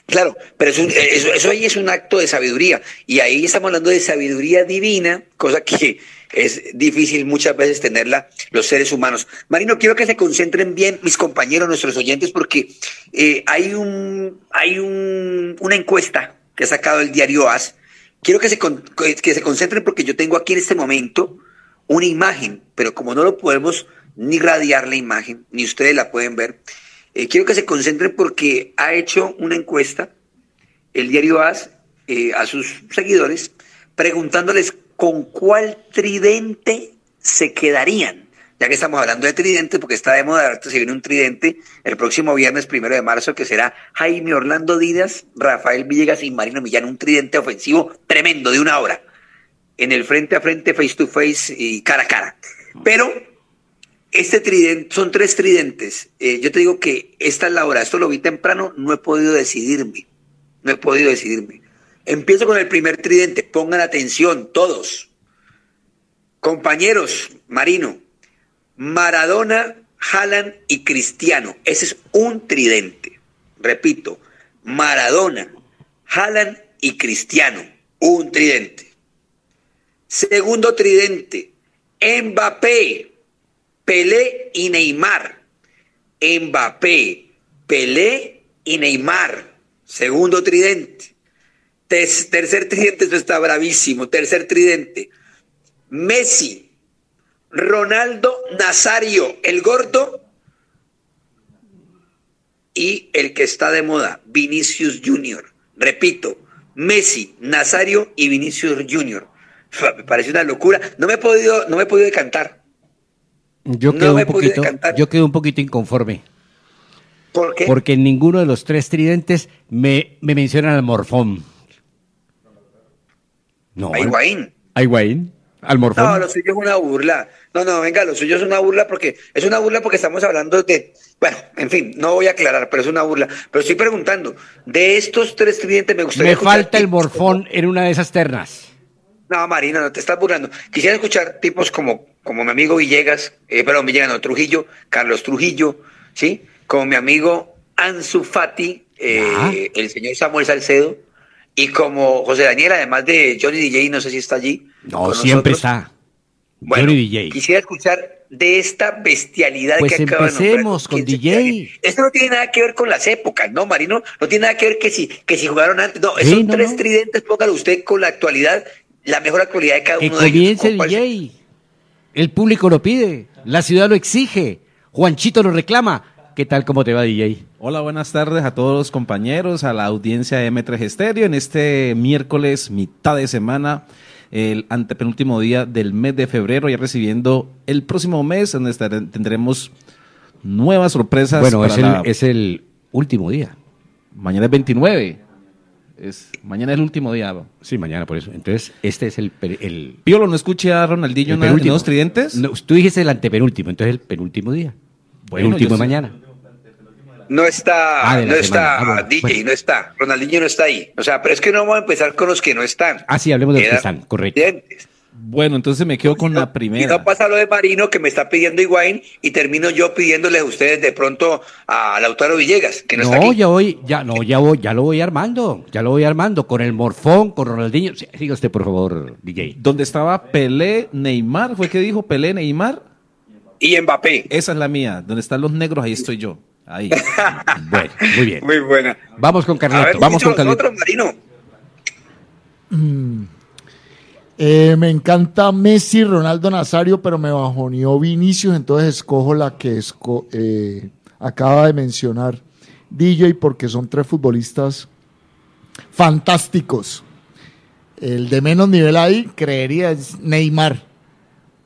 Claro, pero eso, eso, eso ahí es un acto de sabiduría. Y ahí estamos hablando de sabiduría divina, cosa que es difícil muchas veces tenerla los seres humanos. Marino, quiero que se concentren bien mis compañeros, nuestros oyentes, porque eh, hay, un, hay un, una encuesta que ha sacado el diario AS. Quiero que se, con- que se concentren porque yo tengo aquí en este momento una imagen, pero como no lo podemos ni radiar la imagen, ni ustedes la pueden ver, eh, quiero que se concentren porque ha hecho una encuesta el diario AS eh, a sus seguidores preguntándoles con cuál tridente se quedarían. Ya que estamos hablando de tridente, porque está de moda, se viene un tridente el próximo viernes primero de marzo, que será Jaime Orlando Díaz, Rafael Villegas y Marino Millán, un tridente ofensivo tremendo de una hora. en el frente a frente, face to face y cara a cara. Pero este tridente, son tres tridentes. Eh, yo te digo que esta es la hora, esto lo vi temprano, no he podido decidirme. No he podido decidirme. Empiezo con el primer tridente, pongan atención todos. Compañeros, Marino, Maradona, Haaland y Cristiano. Ese es un tridente. Repito, Maradona, Haaland y Cristiano. Un tridente. Segundo tridente, Mbappé, Pelé y Neymar. Mbappé, Pelé y Neymar. Segundo tridente. Tercer tridente, esto está bravísimo. Tercer tridente. Messi, Ronaldo Nazario, el gordo. Y el que está de moda, Vinicius Junior. Repito, Messi, Nazario y Vinicius Junior. Me parece una locura. No me he podido, no me he podido decantar. Yo No quedo, me un he podido poquito, decantar. yo quedo un poquito inconforme. ¿Por qué? Porque en ninguno de los tres tridentes me, me mencionan al morfón. No. A Higuaín. ¿A Higuaín? ¿Al morfón? No, lo suyo es una burla. No, no, venga, lo suyo es una burla porque es una burla porque estamos hablando de, bueno, en fin, no voy a aclarar, pero es una burla. Pero estoy preguntando, de estos tres tridentes me gustaría me falta el morfón en una de esas ternas. No, Marina, no te estás burlando. Quisiera escuchar tipos como, como mi amigo Villegas, eh, perdón, Villegas, no, Trujillo, Carlos Trujillo, ¿sí? Como mi amigo Ansu Fati, eh, el señor Samuel Salcedo, y como José Daniel, además de Johnny DJ, no sé si está allí. No, siempre nosotros. está. Bueno, Johnny DJ. Quisiera escuchar de esta bestialidad Pues que acaba de empecemos con DJ. Esto no tiene nada que ver con las épocas, ¿no, Marino? No tiene nada que ver que si, que si jugaron antes. No, Sí, son no, tres no. tridentes, póngalo usted con la actualidad, la mejor actualidad de cada Que uno de ellos. comience ¿Con cuál- DJ. El público lo pide. La ciudad lo exige. Juanchito lo reclama. ¿Qué tal? ¿Cómo te va, DJ? Hola, buenas tardes a todos los compañeros, a la audiencia de M3 Estéreo en este miércoles, mitad de semana, el antepenúltimo día del mes de febrero, ya recibiendo el próximo mes, donde tendremos nuevas sorpresas. Bueno, para es el, la- es el último día. Mañana es 29. Es, mañana es el último día. Sí, mañana por eso. Entonces, este es el... el Piolo, ¿no escuché a Ronaldinho en, los tridentes? No, tú dijiste el antepenúltimo, entonces el penúltimo día. Bueno, el último de sé. No está, Ah, no semana. está Ah, bueno, DJ, bueno. no está. Ronaldinho no está ahí. O sea, pero es que no vamos a empezar con los que no están. Ah, sí, hablemos de los que están, correcto. Bueno, entonces me quedo con la Y primera. no pasa lo de Marino que me está pidiendo Higuaín y termino yo pidiéndoles a ustedes de pronto a Lautaro Villegas, que no, está No, aquí. ya voy, ya, no, ya voy, ya lo voy armando, ya lo voy armando, con el morfón, con Ronaldinho. Sí, Siga usted, por favor, DJ. Donde estaba Pelé, Neymar, ¿fue que dijo Pelé, Neymar? Y Mbappé. Esa es la mía. Donde están los negros, ahí estoy yo. Ahí. Bueno, muy bien. Muy buena. Vamos con ver, Carleto. vamos con otros, Marino. Eh, me encanta Messi, Ronaldo Nazario, pero me bajoneó Vinicius, entonces escojo la que esco- eh, acaba de mencionar DJ porque son tres futbolistas fantásticos. El de menos nivel ahí, creería, es Neymar,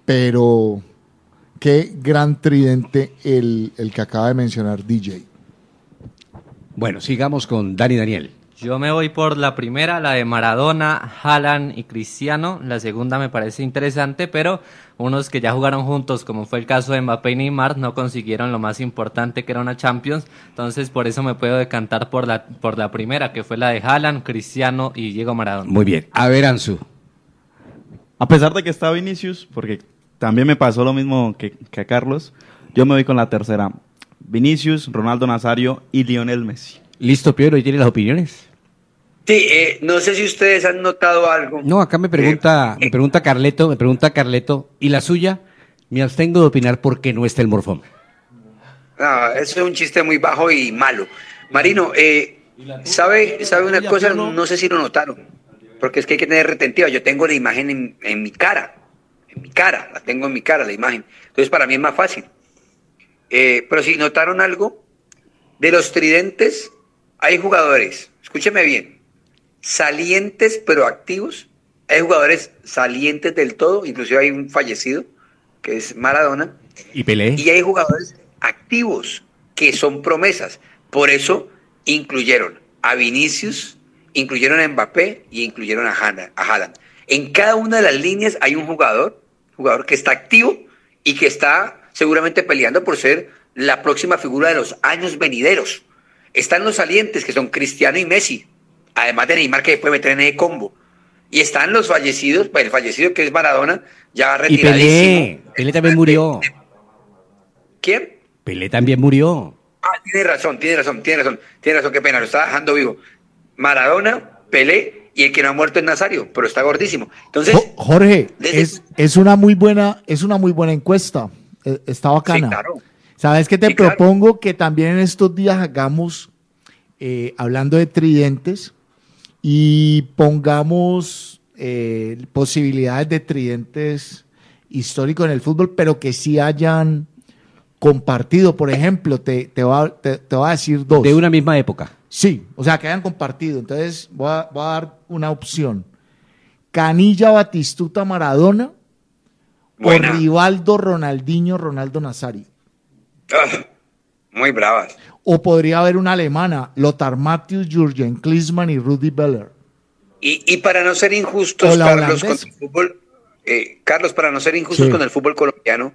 pero qué gran tridente el, el que acaba de mencionar DJ. Bueno, sigamos con Dani Daniel. Yo me voy por la primera, la de Maradona, Haaland y Cristiano. La segunda me parece interesante, pero unos que ya jugaron juntos, como fue el caso de Mbappé y Neymar, no consiguieron lo más importante que era una Champions. Entonces, por eso me puedo decantar por la, por la primera, que fue la de Haaland, Cristiano y Diego Maradona. Muy bien. A ver, Ansu. A pesar de que está Vinicius, porque también me pasó lo mismo que, que a Carlos, yo me voy con la tercera. Vinicius, Ronaldo Nazario y Lionel Messi. ¿Listo, Piero? ¿Y tiene las opiniones? Sí, eh, no sé si ustedes han notado algo. No, acá me pregunta, me pregunta Carleto, me pregunta Carleto, ¿y la suya? Me abstengo de opinar porque no está el morfón. No, eso es un chiste muy bajo y malo. Marino, eh, ¿sabe, ¿sabe una cosa? No sé si lo notaron, porque es que hay que tener retentiva. Yo tengo la imagen en, en mi cara, en mi cara, la tengo en mi cara, la imagen. Entonces para mí es más fácil. Eh, pero si notaron algo, de los tridentes hay jugadores, escúcheme bien, salientes pero activos. Hay jugadores salientes del todo, inclusive hay un fallecido, que es Maradona. ¿Y Pelé? Y hay jugadores activos que son promesas. Por eso incluyeron a Vinicius, incluyeron a Mbappé y incluyeron a Haaland. A Haaland. En cada una de las líneas hay un jugador, jugador que está activo y que está seguramente peleando por ser la próxima figura de los años venideros. Están los salientes, que son Cristiano y Messi, además de Neymar, que puede meter en el combo. Y están los fallecidos, pues, el fallecido que es Maradona, ya Y retiradísimo. Pelé, Pelé también murió. ¿Quién? Pelé también murió. Ah, tiene razón, tiene razón, tiene razón, tiene razón, qué pena, lo está dejando vivo. Maradona, Pelé y el que no ha muerto es Nazario, pero está gordísimo. Entonces, Jo- Jorge, Desde- es, es una muy buena, es una muy buena encuesta. Eh, Está bacana. Sí, claro. ¿Sabes qué te Sí, claro. propongo? Que también en estos días hagamos, eh, hablando de tridentes, y pongamos eh, posibilidades de tridentes históricos en el fútbol, pero que sí hayan compartido. Por ejemplo, te, te, voy, a, te, te voy a decir dos. De una misma época. Sí, o sea, que hayan compartido. Entonces, voy a, voy a dar una opción. Canilla, Batistuta, Maradona Buena. o Rivaldo, Ronaldinho, Ronaldo Nazario. ah, muy bravas. O podría haber una alemana, Lothar Matthäus, Jürgen Klinsmann y Rudi Beller. Y, y para no ser injustos, Carlos, con el fútbol, eh, Carlos, para no ser injustos Sí. con el fútbol colombiano,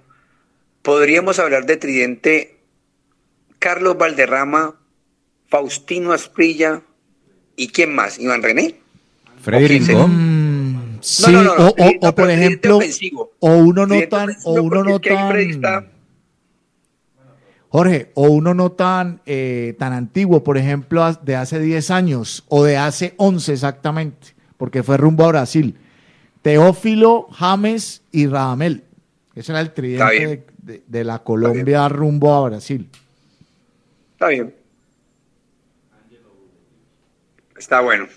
podríamos hablar de tridente Carlos Valderrama, Faustino Asprilla y quién más, Iván René. Freddy ¿O quién se- Rincón. Sí, no, no, o, o- tridente- o por ejemplo, ofensivo. o uno no tan, o uno no tan, Jorge, o uno no tan, eh, tan antiguo, por ejemplo, de hace 10 años, o de hace 11 exactamente, porque fue rumbo a Brasil. Teófilo, James y Radamel. Ese era el tridente de, de- la Colombia rumbo a Brasil. Está bien. Está bueno.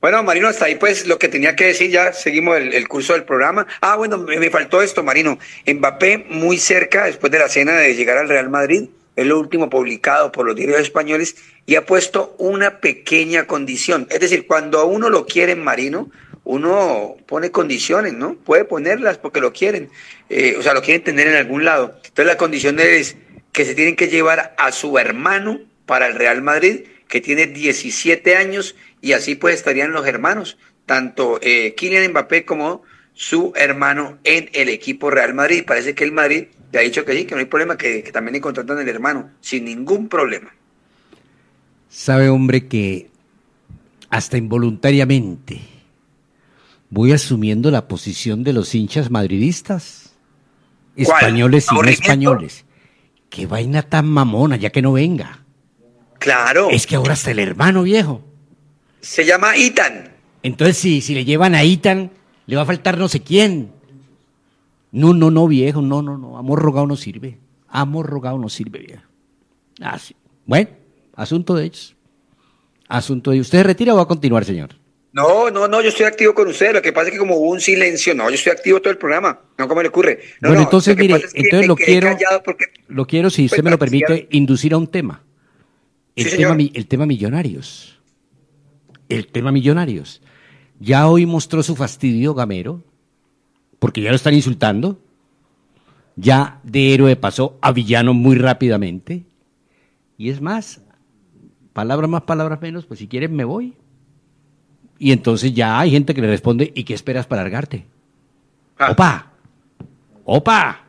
Bueno, Marino, hasta ahí pues lo que tenía que decir, ya seguimos el, curso del programa. Ah, bueno, me, me faltó esto, Marino. Mbappé muy cerca, después de la cena de llegar al Real Madrid, es lo último publicado por los diarios españoles, y ha puesto una pequeña condición. Es decir, cuando a uno lo quieren, Marino, uno pone condiciones, ¿no? Puede ponerlas porque lo quieren, eh, o sea, lo quieren tener en algún lado. Entonces la condición es que se tienen que llevar a su hermano para el Real Madrid, que tiene 17 años, y así pues estarían los hermanos, tanto eh, Kylian Mbappé como su hermano en el equipo Real Madrid. Parece que el Madrid le ha dicho que sí, que no hay problema, que, que también le contratan el hermano, sin ningún problema. Sabe, hombre, que hasta involuntariamente voy asumiendo la posición de los hinchas madridistas, españoles y no españoles. Qué vaina tan mamona, ya que no venga. Claro, Es que ahora hasta el hermano viejo. se llama Itan. Entonces, si, si le llevan a Itan, le va a faltar no sé quién. No, no, no, viejo, no, no, no. Amor rogado no sirve. Amor rogado no sirve, viejo. Ah, sí. Bueno, asunto de ellos. Asunto de ellos. ¿Usted se retira o va a continuar, señor? No, no, no, yo estoy activo con ustedes. Lo que pasa es que como hubo un silencio, no, yo estoy activo todo el programa. No, ¿cómo le ocurre? No, bueno, no, entonces, lo mire, pasa es que entonces lo quiero, porque lo quiero, si usted Pues, me lo permite, inducir a un tema. El, Sí, tema, señor. el tema millonarios. El tema millonarios. Ya hoy mostró su fastidio Gamero, porque ya lo están insultando. Ya de héroe pasó a villano muy rápidamente. Y es más, palabras más, palabras menos, pues si quieren me voy. Y entonces ya hay gente que le responde, ¿y qué esperas para largarte? Ah. ¡Opa! ¡Opa!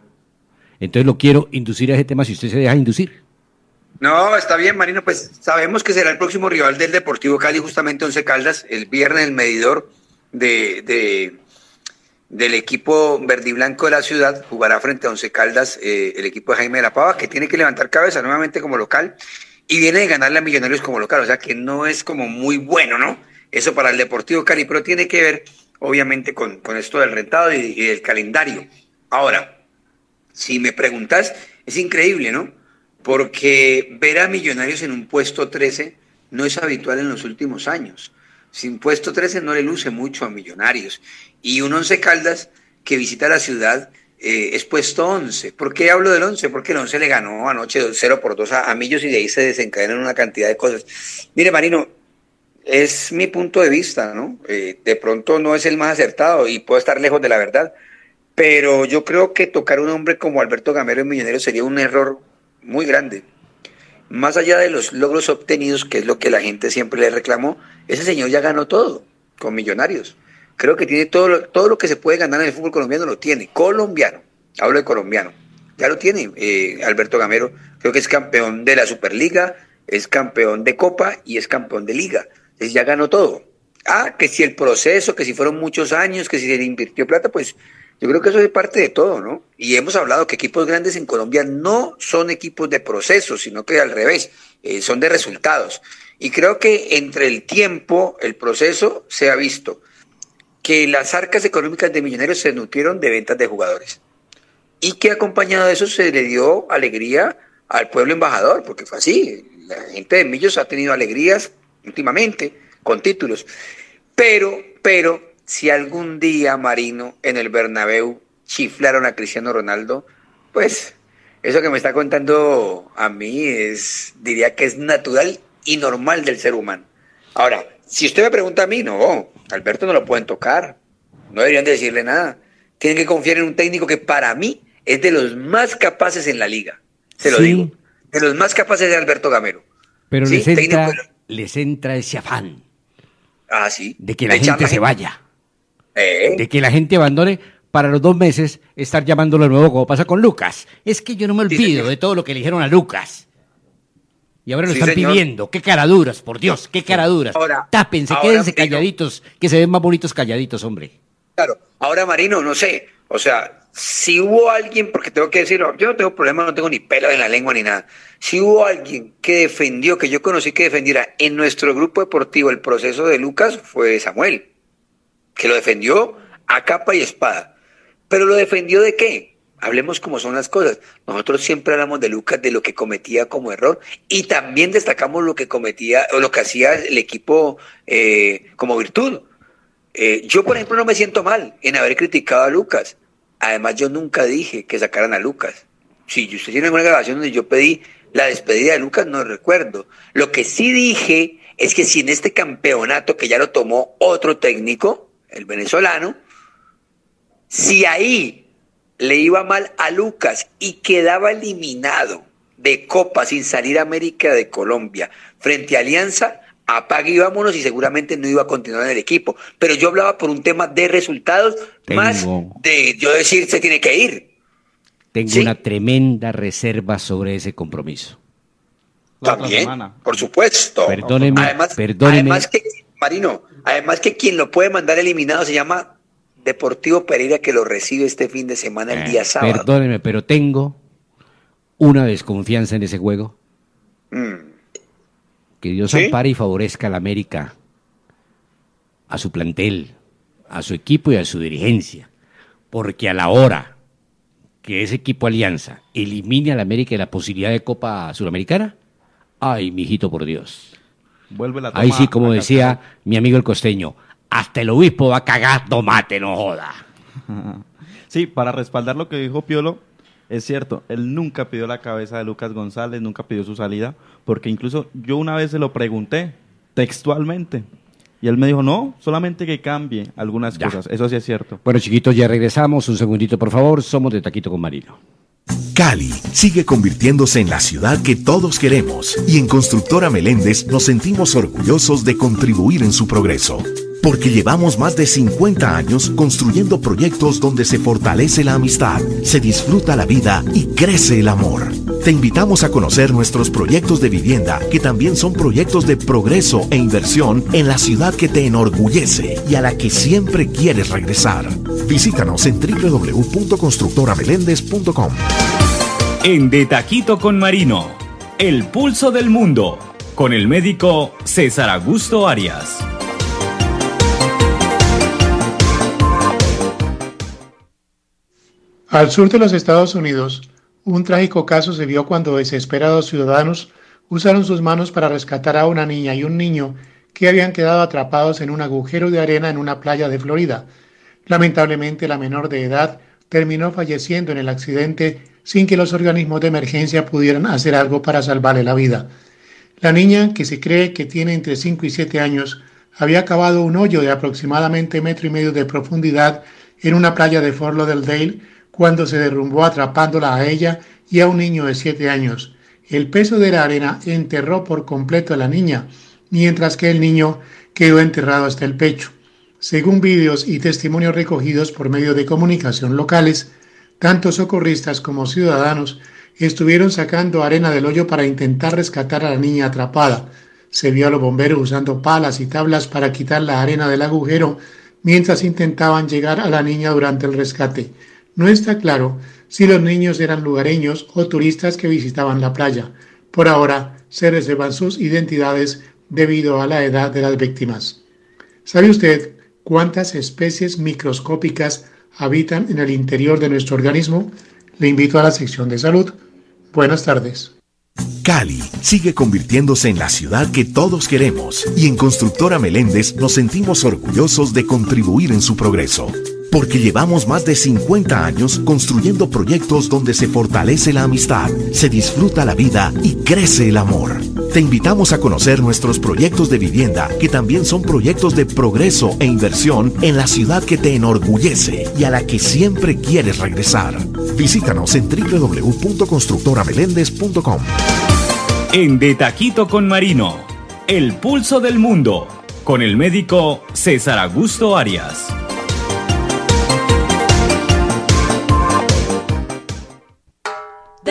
Entonces lo quiero inducir a ese tema si usted se deja inducir. No, está bien, Marino, pues sabemos que será el próximo rival del Deportivo Cali, justamente Once Caldas, el viernes el medidor de, de- del equipo verde y blanco de la ciudad, jugará frente a Once Caldas eh, el equipo de Jaime de la Pava, que tiene que levantar cabeza nuevamente como local, y viene de ganarle a Millonarios como local, o sea que no es como muy bueno, ¿no? Eso para el Deportivo Cali, tiene que ver, obviamente, con, con esto del rentado y, y del calendario. Ahora, si me preguntas, es increíble, ¿no? Porque ver a Millonarios en un puesto 13 no es habitual en los últimos años. Sin puesto 13 no le luce mucho a Millonarios. Y un Once Caldas que visita la ciudad eh, es puesto 11. ¿Por qué hablo del 11? Porque el 11 le ganó anoche 0 por 2 a, a Millos y de ahí se desencadenan una cantidad de cosas. Mire, Marino, es mi punto de vista, ¿no? Eh, de pronto no es el más acertado y puedo estar lejos de la verdad, pero yo creo que tocar un hombre como Alberto Gamero en Millonarios sería un error muy grande. Más allá de los logros obtenidos, que es lo que la gente siempre le reclamó, ese señor ya ganó todo con Millonarios. Creo que tiene todo lo, todo lo que se puede ganar en el fútbol colombiano, lo tiene. Colombiano, hablo de colombiano. Ya lo tiene eh, Alberto Gamero. Creo que es campeón de la Superliga, es campeón de Copa y es campeón de Liga. Ya ganó todo. Ah, que si el proceso, que si fueron muchos años, que si se le invirtió plata, pues yo creo que eso es parte de todo, ¿no? Y hemos hablado que equipos grandes en Colombia no son equipos de proceso, sino que al revés, eh, son de resultados. Y creo que entre el tiempo, el proceso, se ha visto que las arcas económicas de Millonarios se nutrieron de ventas de jugadores. Y que acompañado de eso se le dio alegría al pueblo embajador, porque fue así. La gente de Millos ha tenido alegrías últimamente con títulos. Pero, pero, si algún día Marino en el Bernabéu chiflaron a Cristiano Ronaldo, pues eso que me está contando a mí es, diría que es natural y normal del ser humano. Ahora, si usted me pregunta a mí, no, Alberto no lo pueden tocar, no deberían decirle nada. Tienen que confiar en un técnico que para mí es de los más capaces en la liga, se lo Sí. digo, de los más capaces de Alberto Gamero. Pero Sí, técnico- les entra ese afán Ah, sí. de que la De gente se vaya, Eh, de que la gente abandone para los dos meses estar llamándolo de nuevo como pasa con Lucas. Es que yo no me olvido de todo lo que le dijeron a Lucas. Y ahora lo Sí, están señor. pidiendo. Qué caraduras, por Dios, qué caraduras. Ahora- Tápense, ahora, quédense Marino. calladitos, que se ven más bonitos calladitos, hombre. Claro, ahora Marino, no sé, o sea, si hubo alguien, porque tengo que decirlo, yo no tengo problema, no tengo ni pelo en la lengua ni nada, si hubo alguien que defendió, que yo conocí que defendiera en nuestro grupo deportivo el proceso de Lucas, fue Samuel, que lo defendió a capa y espada. Pero lo defendió de qué? Hablemos como son las cosas. Nosotros siempre hablamos de Lucas, de lo que cometía como error, y también destacamos lo que cometía, o lo que hacía el equipo eh, como virtud. Eh, yo, por ejemplo, no me siento mal en haber criticado a Lucas. Además, yo nunca dije que sacaran a Lucas. Si usted tiene alguna grabación donde yo pedí la despedida de Lucas, no recuerdo. Lo que sí dije es que si en este campeonato, que ya lo tomó otro técnico, el venezolano, si ahí le iba mal a Lucas y quedaba eliminado de Copa sin salir a América de Colombia frente a Alianza, apague y vámonos y seguramente no iba a continuar en el equipo. Pero yo hablaba por un tema de resultados más de yo decir se tiene que ir. Tengo Sí. una tremenda reserva sobre ese compromiso. También, por supuesto. Perdóneme, además, perdóneme. además que, Marino, además que quien lo puede mandar eliminado se llama Deportivo Pereira que lo recibe este fin de semana, el día sábado. Perdóneme, pero tengo una desconfianza en ese juego. Mm. Que Dios ¿Sí? ampare y favorezca a la América, a su plantel, a su equipo y a su dirigencia. Porque a la hora que ese equipo Alianza elimine a la América de la posibilidad de Copa Suramericana, ay, mijito por Dios. Vuelve la Ahí toma sí, como decía mi amigo el costeño, hasta el obispo va a cagar tomate, no joda. Sí, para respaldar lo que dijo Piolo, es cierto, él nunca pidió la cabeza de Lucas González, nunca pidió su salida, porque incluso yo una vez se lo pregunté textualmente y él me dijo, no, solamente que cambie algunas cosas, eso sí es cierto. Bueno, chiquitos, ya regresamos. Un segundito, por favor. Somos de Taquito con Marino. Cali sigue convirtiéndose en la ciudad que todos queremos y en Constructora Meléndez nos sentimos orgullosos de contribuir en su progreso. Porque llevamos más de 50 años construyendo proyectos donde se fortalece la amistad, se disfruta la vida y crece el amor. Te invitamos a conocer nuestros proyectos de vivienda, que también son proyectos de progreso e inversión en la ciudad que te enorgullece y a la que siempre quieres regresar. Visítanos en www.constructorameléndez.com. En De Taquito con Marino, el pulso del mundo, con el médico César Augusto Arias. Al sur de los Estados Unidos, un trágico caso se vio cuando desesperados ciudadanos usaron sus manos para rescatar a una niña y un niño que habían quedado atrapados en un agujero de arena en una playa de Florida. Lamentablemente, la menor de edad terminó falleciendo en el accidente sin que los organismos de emergencia pudieran hacer algo para salvarle la vida. La niña, que se cree que tiene entre 5 y 7 años, había cavado un hoyo de aproximadamente metro y medio de profundidad en una playa de Fort Lauderdale cuando se derrumbó atrapándola a ella y a un niño de 7 años. El peso de la arena enterró por completo a la niña, mientras que el niño quedó enterrado hasta el pecho. Según vídeos y testimonios recogidos por medios de comunicación locales, tanto socorristas como ciudadanos estuvieron sacando arena del hoyo para intentar rescatar a la niña atrapada. Se vio a los bomberos usando palas y tablas para quitar la arena del agujero mientras intentaban llegar a la niña durante el rescate. No está claro si los niños eran lugareños o turistas que visitaban la playa. Por ahora se reservan sus identidades debido a la edad de las víctimas. ¿Sabe usted cuántas especies microscópicas habitan en el interior de nuestro organismo? Le invito a la sección de salud. Buenas tardes. Cali sigue convirtiéndose en la ciudad que todos queremos y en Constructora Meléndez nos sentimos orgullosos de contribuir en su progreso. Porque llevamos más de 50 años construyendo proyectos donde se fortalece la amistad, se disfruta la vida y crece el amor. Te invitamos a conocer nuestros proyectos de vivienda, que también son proyectos de progreso e inversión en la ciudad que te enorgullece y a la que siempre quieres regresar. Visítanos en www.constructorameléndez.com. En De Taquito con Marino, el pulso del mundo, con el médico César Augusto Arias.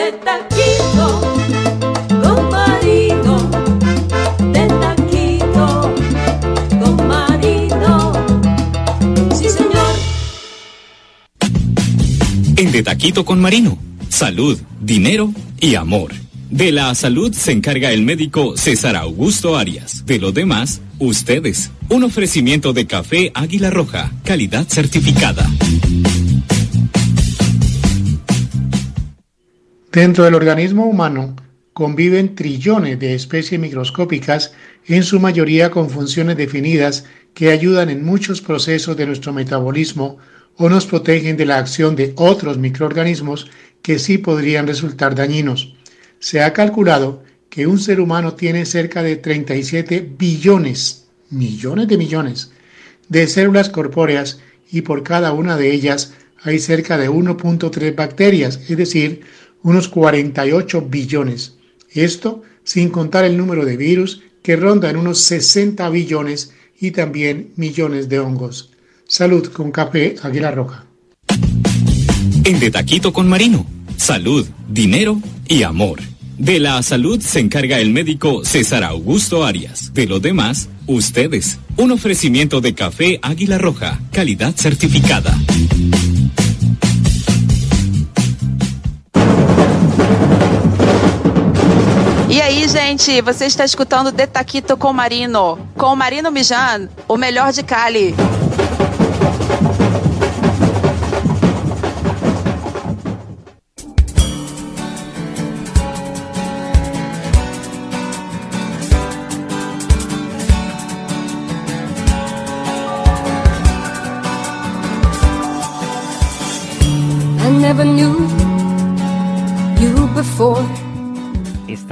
En De Taquito con Marino, salud, dinero y amor. De la salud se encarga el médico César Augusto Arias. De lo demás, ustedes. Un ofrecimiento de café Águila Roja, calidad certificada. Dentro del organismo humano conviven trillones de especies microscópicas, en su mayoría con funciones definidas que ayudan en muchos procesos de nuestro metabolismo o nos protegen de la acción de otros microorganismos que sí podrían resultar dañinos. Se ha calculado que un ser humano tiene cerca de 37 billones, millones de millones, de células corpóreas y por cada una de ellas hay cerca de 1.3 bacterias, es decir, unos 48 billones. Esto sin contar el número de virus que ronda en unos 60 billones y también millones de hongos. Salud con café Águila Roja. En De Taquito con Marino, salud, dinero y amor. De la salud se encarga el médico César Augusto Arias. De lo demás, ustedes. Un ofrecimiento de café Águila Roja, calidad certificada. Gente, você está escutando De Taquito com Marino, com Marino Mijan, o melhor de Cali.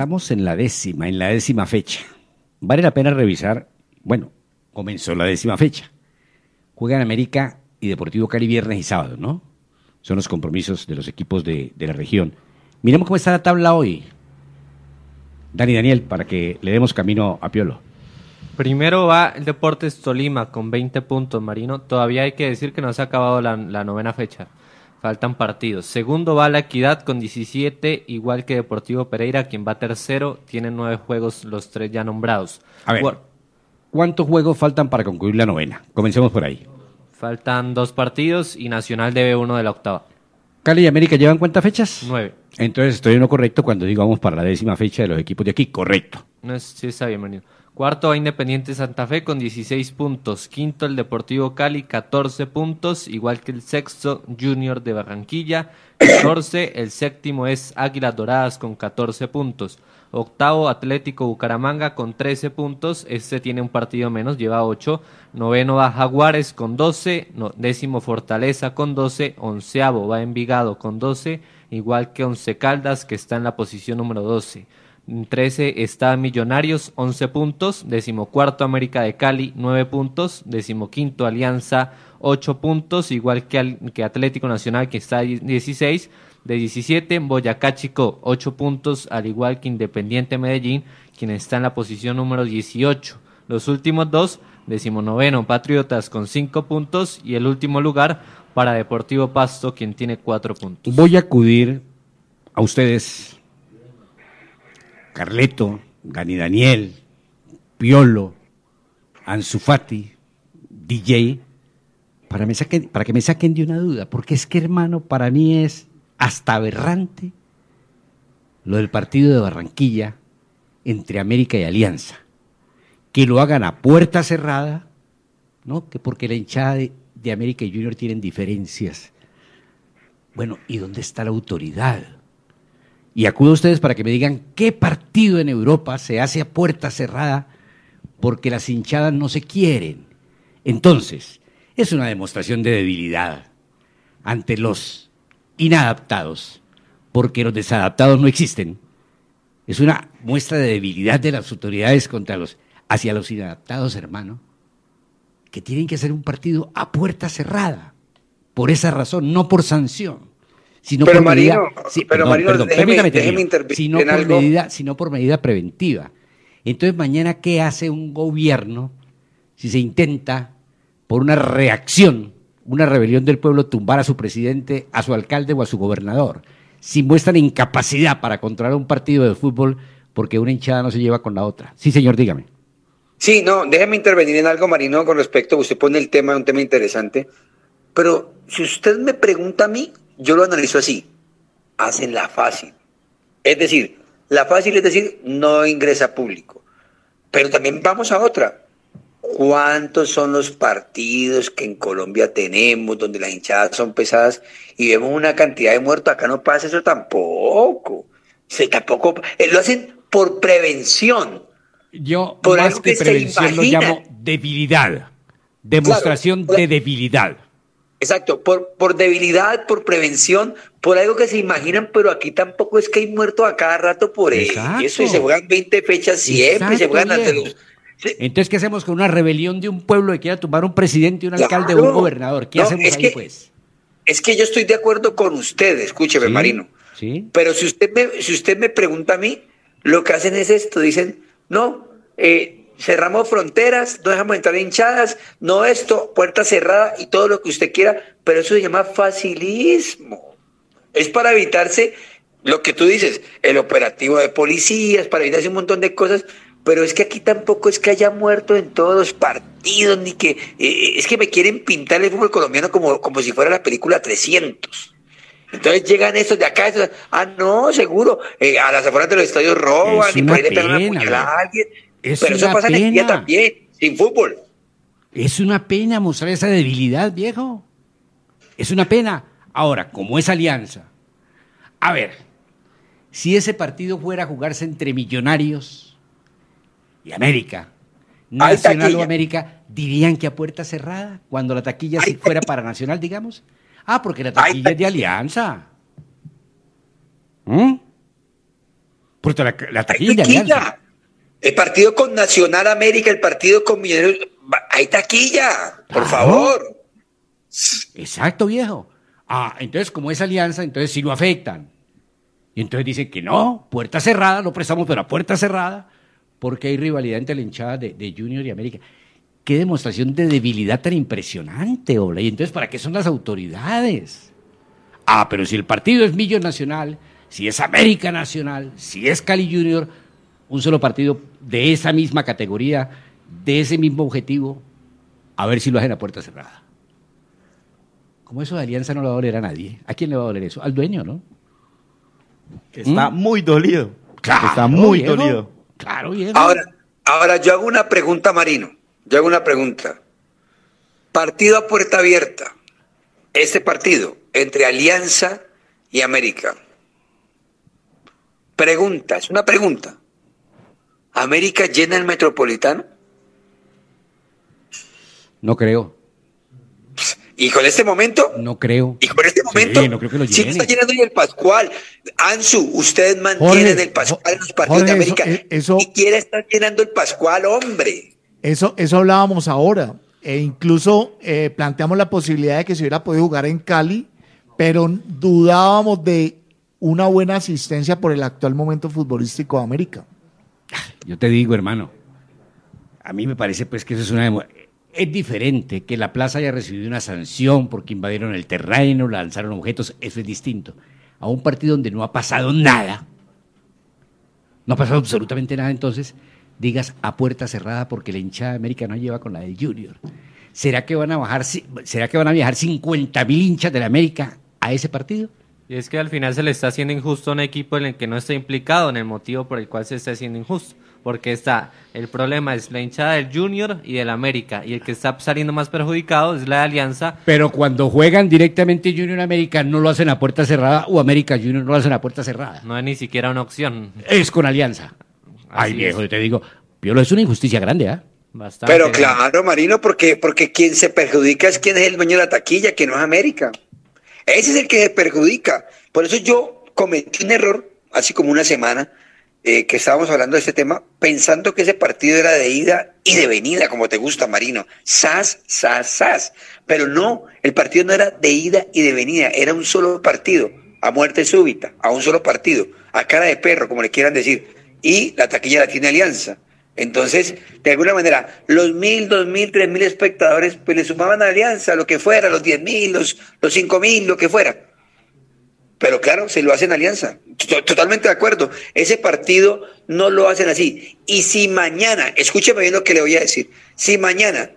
Estamos en la décima, en la décima fecha. Vale la pena revisar, bueno, comenzó la décima fecha. Juegan América y Deportivo Cali viernes y sábado, ¿no? Son los compromisos de los equipos de, la región. Miremos cómo está la tabla hoy. Dani Daniel, para que le demos camino a Piolo. Primero va el Deportes Tolima con 20 puntos, Marino. Todavía hay que decir que no se ha acabado la novena fecha. Faltan partidos. Segundo va la Equidad con 17, igual que Deportivo Pereira, quien va tercero. Tiene nueve juegos, los tres ya nombrados. A ver, ¿cuántos juegos faltan para concluir la novena? Comencemos por ahí. Faltan dos partidos y Nacional debe uno de la octava. Cali y América llevan cuántas fechas? Nueve. Entonces estoy en lo correcto cuando digo vamos para la décima fecha de los equipos de aquí. Correcto. No sí está bien, Marino. Cuarto va Independiente Santa Fe con 16 puntos. Quinto el Deportivo Cali, 14 puntos, igual que el sexto Junior de Barranquilla, 14. El séptimo es Águilas Doradas con 14 puntos. Octavo Atlético Bucaramanga con 13 puntos. Este tiene un partido menos, lleva 8. Noveno va Jaguares con 12. No, décimo Fortaleza con 12. Onceavo va Envigado con 12. Igual que Once Caldas que está en la posición número 12. 13 está Millonarios, 11 puntos. Decimocuarto América de Cali, 9 puntos. Decimoquinto Alianza, 8 puntos. Igual que, que Atlético Nacional, que está 16. De 17, Boyacá Chico, 8 puntos. Al igual que Independiente Medellín, quien está en la posición número 18. Los últimos dos, Decimonoveno, Patriotas con cinco puntos. Y el último lugar para Deportivo Pasto, quien tiene cuatro puntos. Voy a acudir a ustedes, Carleto, Gani Daniel, Piolo, Anzufati, DJ, para, me saquen- que me saquen de una duda, porque es que hermano, para mí es hasta aberrante lo del partido de Barranquilla entre América y Alianza. Que lo hagan a puerta cerrada, ¿no? Que porque la hinchada de, de América y Junior tienen diferencias. Bueno, ¿y dónde está la autoridad? Y acudo a ustedes para que me digan qué partido en Europa se hace a puerta cerrada porque las hinchadas no se quieren. Entonces, es una demostración de debilidad ante los inadaptados, porque los desadaptados no existen. Es una muestra de debilidad de las autoridades contra los, hacia los inadaptados, hermano, que tienen que hacer un partido a puerta cerrada. Por esa razón, no por sanción, sino Pero, por medida, Marino, sí, pero, Marino, perdón, déjeme- déjeme sino por algo. medida, sino por medida preventiva. Entonces, mañana, ¿qué hace un gobierno si se intenta, por una reacción, una rebelión del pueblo, tumbar a su presidente, a su alcalde o a su gobernador? Si muestran incapacidad para controlar un partido de fútbol porque una hinchada no se lleva con la otra. Sí, señor, dígame. Sí, no, déjeme intervenir en algo, Marino, con respecto, usted pone el tema, un tema interesante, pero si usted me pregunta a mí, yo lo analizo así, hacen la fácil. Es decir, la fácil es decir, no ingresa público. Pero también vamos a otra. ¿Cuántos son los partidos que en Colombia tenemos donde las hinchadas son pesadas y vemos una cantidad de muertos? Acá no pasa eso tampoco. Se, tampoco eh, lo hacen por prevención. Yo Por más algo que prevención lo llamo debilidad. Demostración de debilidad. Exacto, por, por debilidad, por prevención, por algo que se imaginan, pero aquí tampoco es que hay muertos a cada rato por Exacto. eso y se juegan 20 fechas siempre, y se Exacto, juegan ante los... Entonces, ¿qué hacemos con una rebelión de un pueblo que quiera tumbar un presidente, un alcalde o un gobernador? ¿Qué No, hacemos ahí, que- pues? Es que yo estoy de acuerdo con usted, escúcheme, Sí, Marino. Sí. Pero si usted, me, si usted me pregunta a mí, lo que hacen es esto, dicen, no, eh, cerramos fronteras, no dejamos entrar hinchadas, no esto, puerta cerrada y todo lo que usted quiera, pero eso se llama facilismo. Es para evitarse lo que tú dices, el operativo de policías, para evitarse un montón de cosas, pero es que aquí tampoco es que haya muerto en todos los partidos, ni que eh, es que me quieren pintar el fútbol colombiano como, como si fuera la película 300. Entonces llegan estos de acá, estos, ah, no, seguro, eh, a las afueras de los estadios roban Es y por ahí le pegan una puñalada a alguien. Es pero eso una pasa en el también, sin fútbol. Es una pena mostrar esa debilidad, viejo. Es una pena. Ahora, como es alianza, a ver, si ese partido fuera a jugarse entre Millonarios y América, Nacional o taquilla. América, dirían que a puerta cerrada, cuando la taquilla sí fuera para Nacional, digamos. Ah, porque la taquilla es de alianza. ¿Mm? Porque la, la taquilla es de alianza. El partido con Nacional América, el partido con Millonarios, hay taquilla, por Claro. favor. Exacto, viejo. Ah, entonces como es alianza, entonces sí lo afectan. Y entonces dicen que no, puerta cerrada, lo prestamos, pero a puerta cerrada, porque hay rivalidad entre la hinchada de, de Junior y América. Qué demostración de debilidad tan impresionante, Ola. Y entonces, ¿para qué son las autoridades? Ah, pero si el partido es Millo Nacional, si es América Nacional, si es Cali Junior, un solo partido de esa misma categoría, de ese mismo objetivo, a ver si lo hacen a puerta cerrada. Como eso de alianza no le va a doler a nadie. ¿A quién le va a doler eso? Al dueño, ¿no? Que está muy dolido. Claro, está muy viejo. dolido. Claro, viejo. Ahora, ahora yo hago una pregunta, Marino. Yo hago una pregunta. Partido a puerta abierta. Este partido entre Alianza y América. Pregunta, es una pregunta. ¿América llena el metropolitano? No creo. Y con este momento, No creo. y con este momento, Sí, no creo que lo sí llene. está llenando el Pascual. Ansu, ustedes mantienen Jorge, el Pascual en los partidos Jorge, de América. eso- eh, eso- Ni quiere estar llenando el Pascual, hombre. Eso, eso hablábamos ahora. E incluso eh, planteamos la posibilidad de que se hubiera podido jugar en Cali, pero dudábamos de una buena asistencia por el actual momento futbolístico de América. Yo te digo, hermano. A mí me parece pues que eso es una... Es diferente que la plaza haya recibido una sanción porque invadieron el terreno, lanzaron objetos, eso es distinto. A un partido donde no ha pasado nada, no ha pasado absolutamente nada, entonces digas a puerta cerrada porque la hinchada de América no lleva con la del Junior. ¿Será que van a bajar, será que van a viajar 50 mil hinchas de la América a ese partido? Y es que al final se le está haciendo injusto a un equipo en el que no está implicado en el motivo por el cual se está haciendo injusto. Porque está, el problema es la hinchada del Junior y del América. Y el que está saliendo más perjudicado es la de Alianza. Pero cuando juegan directamente Junior América no lo hacen a puerta cerrada o América Junior no lo hacen a puerta cerrada. No es ni siquiera una opción. Es con Alianza. Ay, viejo, yo te digo, Piolo, es una injusticia grande, ¿ah? Bastante. Pero claro, Marino, porque, porque quien se perjudica es quien es el dueño de la taquilla, que no es América. Ese es el que se perjudica. Por eso yo cometí un error, así como una semana, eh, que estábamos hablando de este tema, pensando que ese partido era de ida y de venida, como te gusta, Marino. Sas, sas, sas. Pero no, el partido no era de ida y de venida, era un solo partido, a muerte súbita, a un solo partido, a cara de perro, como le quieran decir. Y la taquilla la tiene Alianza. Entonces, de alguna manera, los mil, dos mil, tres mil espectadores, pues le sumaban a Alianza, lo que fuera, los diez mil, los, los cinco mil, lo que fuera. Pero claro, se lo hacen Alianza. To- Totalmente de acuerdo. Ese partido no lo hacen así. Y si mañana, escúcheme bien lo que le voy a decir, si mañana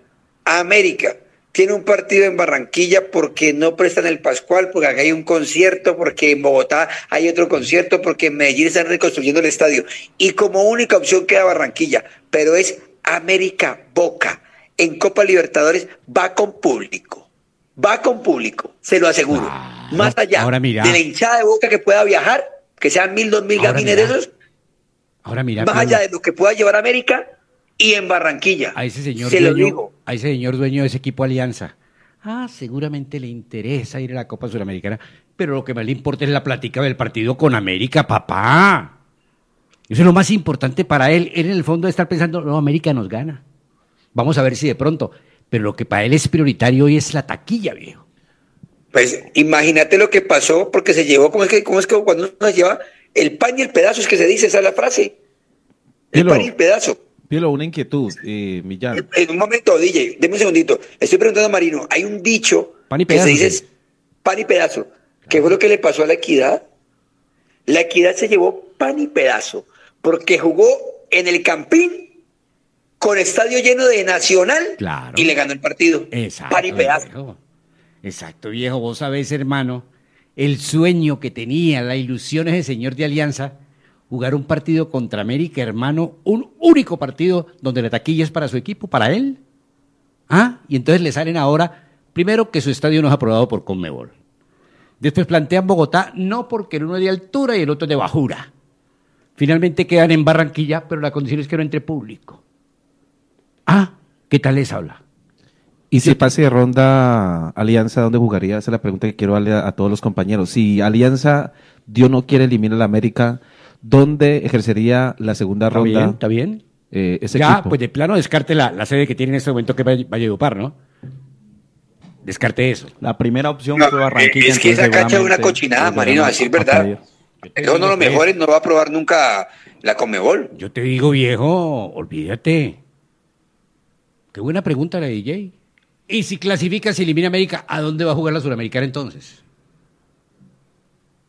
América tiene un partido en Barranquilla porque no prestan el Pascual, porque acá hay un concierto, porque en Bogotá hay otro concierto, porque en Medellín están reconstruyendo el estadio. Y como única opción queda Barranquilla, pero es América Boca. En Copa Libertadores va con público. Va con público, se lo aseguro. Más allá ahora mira. de la hinchada de Boca que pueda viajar, que sean mil, dos mil gamines de esos, Ahora mira, más allá de lo que pueda llevar América y en Barranquilla. a ese señor se lo dueño, digo. a ese señor dueño de ese equipo Alianza. Ah, seguramente le interesa ir a la Copa Suramericana, pero lo que más le importa es la plática del partido con América, papá. Eso es lo más importante para él. Él en el fondo estar pensando, no, América nos gana. Vamos a ver si de pronto. Pero lo que para él es prioritario hoy es la taquilla, viejo. Pues imagínate lo que pasó, porque se llevó, ¿cómo es que, cómo es que cuando uno se lleva el pan y el pedazo? Es que se dice, esa es la frase. El pan y el pedazo. Pielo, una inquietud, eh, Millán. En un momento, DJ, deme un segundito. Estoy preguntando a Marino, hay un dicho Pan y que pedazo, se dice pan y pedazo. ¿Qué fue lo que le pasó a la equidad? La equidad se llevó pan y pedazo, porque jugó en el Campín con estadio lleno de Nacional Claro. y le ganó el partido. Exacto. Pan y pedazo. viejo. Exacto, viejo. Vos sabés, hermano, el sueño que tenía, la ilusión ese señor de Alianza, jugar un partido contra América, hermano, un único partido donde la taquilla es para su equipo, para él. Ah, y entonces le salen ahora, primero que su estadio no es aprobado por Conmebol. Después plantean Bogotá, no porque el uno es de altura y el otro es de bajura. Finalmente quedan en Barranquilla, pero la condición es que no entre público. Ah, ¿qué tal les habla? Y si pase de ronda Alianza, ¿dónde jugaría? Esa es la pregunta que quiero darle a, a todos los compañeros. Si Alianza, Dios no quiere eliminar a la América, ¿dónde ejercería la segunda ¿Está ronda? bien? ¿Está bien? eh, ese ya, equipo? pues de plano descarte la, la sede que tiene en este momento que es Valledupar, ¿no? Descarte eso. La primera opción No, fue Barranquilla. es que esa cancha es una cochinada, los Marino, a decir a verdad. Eso uno de los mejores no va a probar nunca la Comebol. Yo te digo, viejo, olvídate. Qué buena pregunta la de DJ. Y si clasifica, si elimina América, ¿a dónde va a jugar la Suramericana entonces?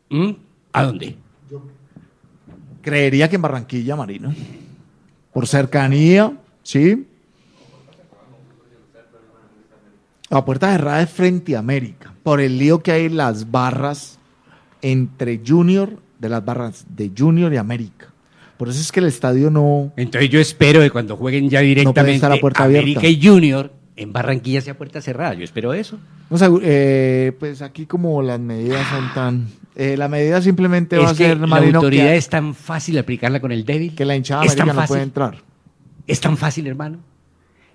¿Mm? ¿A dónde? Creería que en Barranquilla, Marino. Por cercanía, ¿sí? La puerta cerrada es frente a América. Por el lío que hay en las barras entre Junior, de las barras de Junior y América. Por eso es que el estadio no. Entonces yo espero que cuando jueguen ya directamente estar a puerta América abierta. y Junior, en Barranquilla sea puerta cerrada. Yo espero eso. No eh, pues aquí como las medidas son tan... eh, la medida simplemente va a ser, la Marino, autoridad que, es tan fácil aplicarla con el débil. que la hinchada es tan no puede entrar. Es tan fácil, hermano.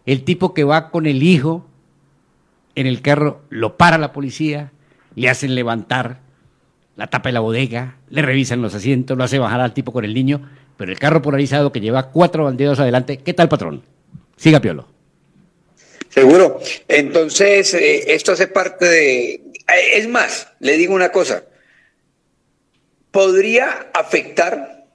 El tipo que va con el hijo en el carro, lo para la policía, le hacen levantar la tapa de la bodega, le revisan los asientos, lo hace bajar al tipo con el niño, pero el carro polarizado que lleva cuatro banderos adelante, ¿qué tal, patrón? Siga, Piolo. Seguro. Entonces, eh, esto hace parte de... eh, Es más, le digo una cosa. Podría afectar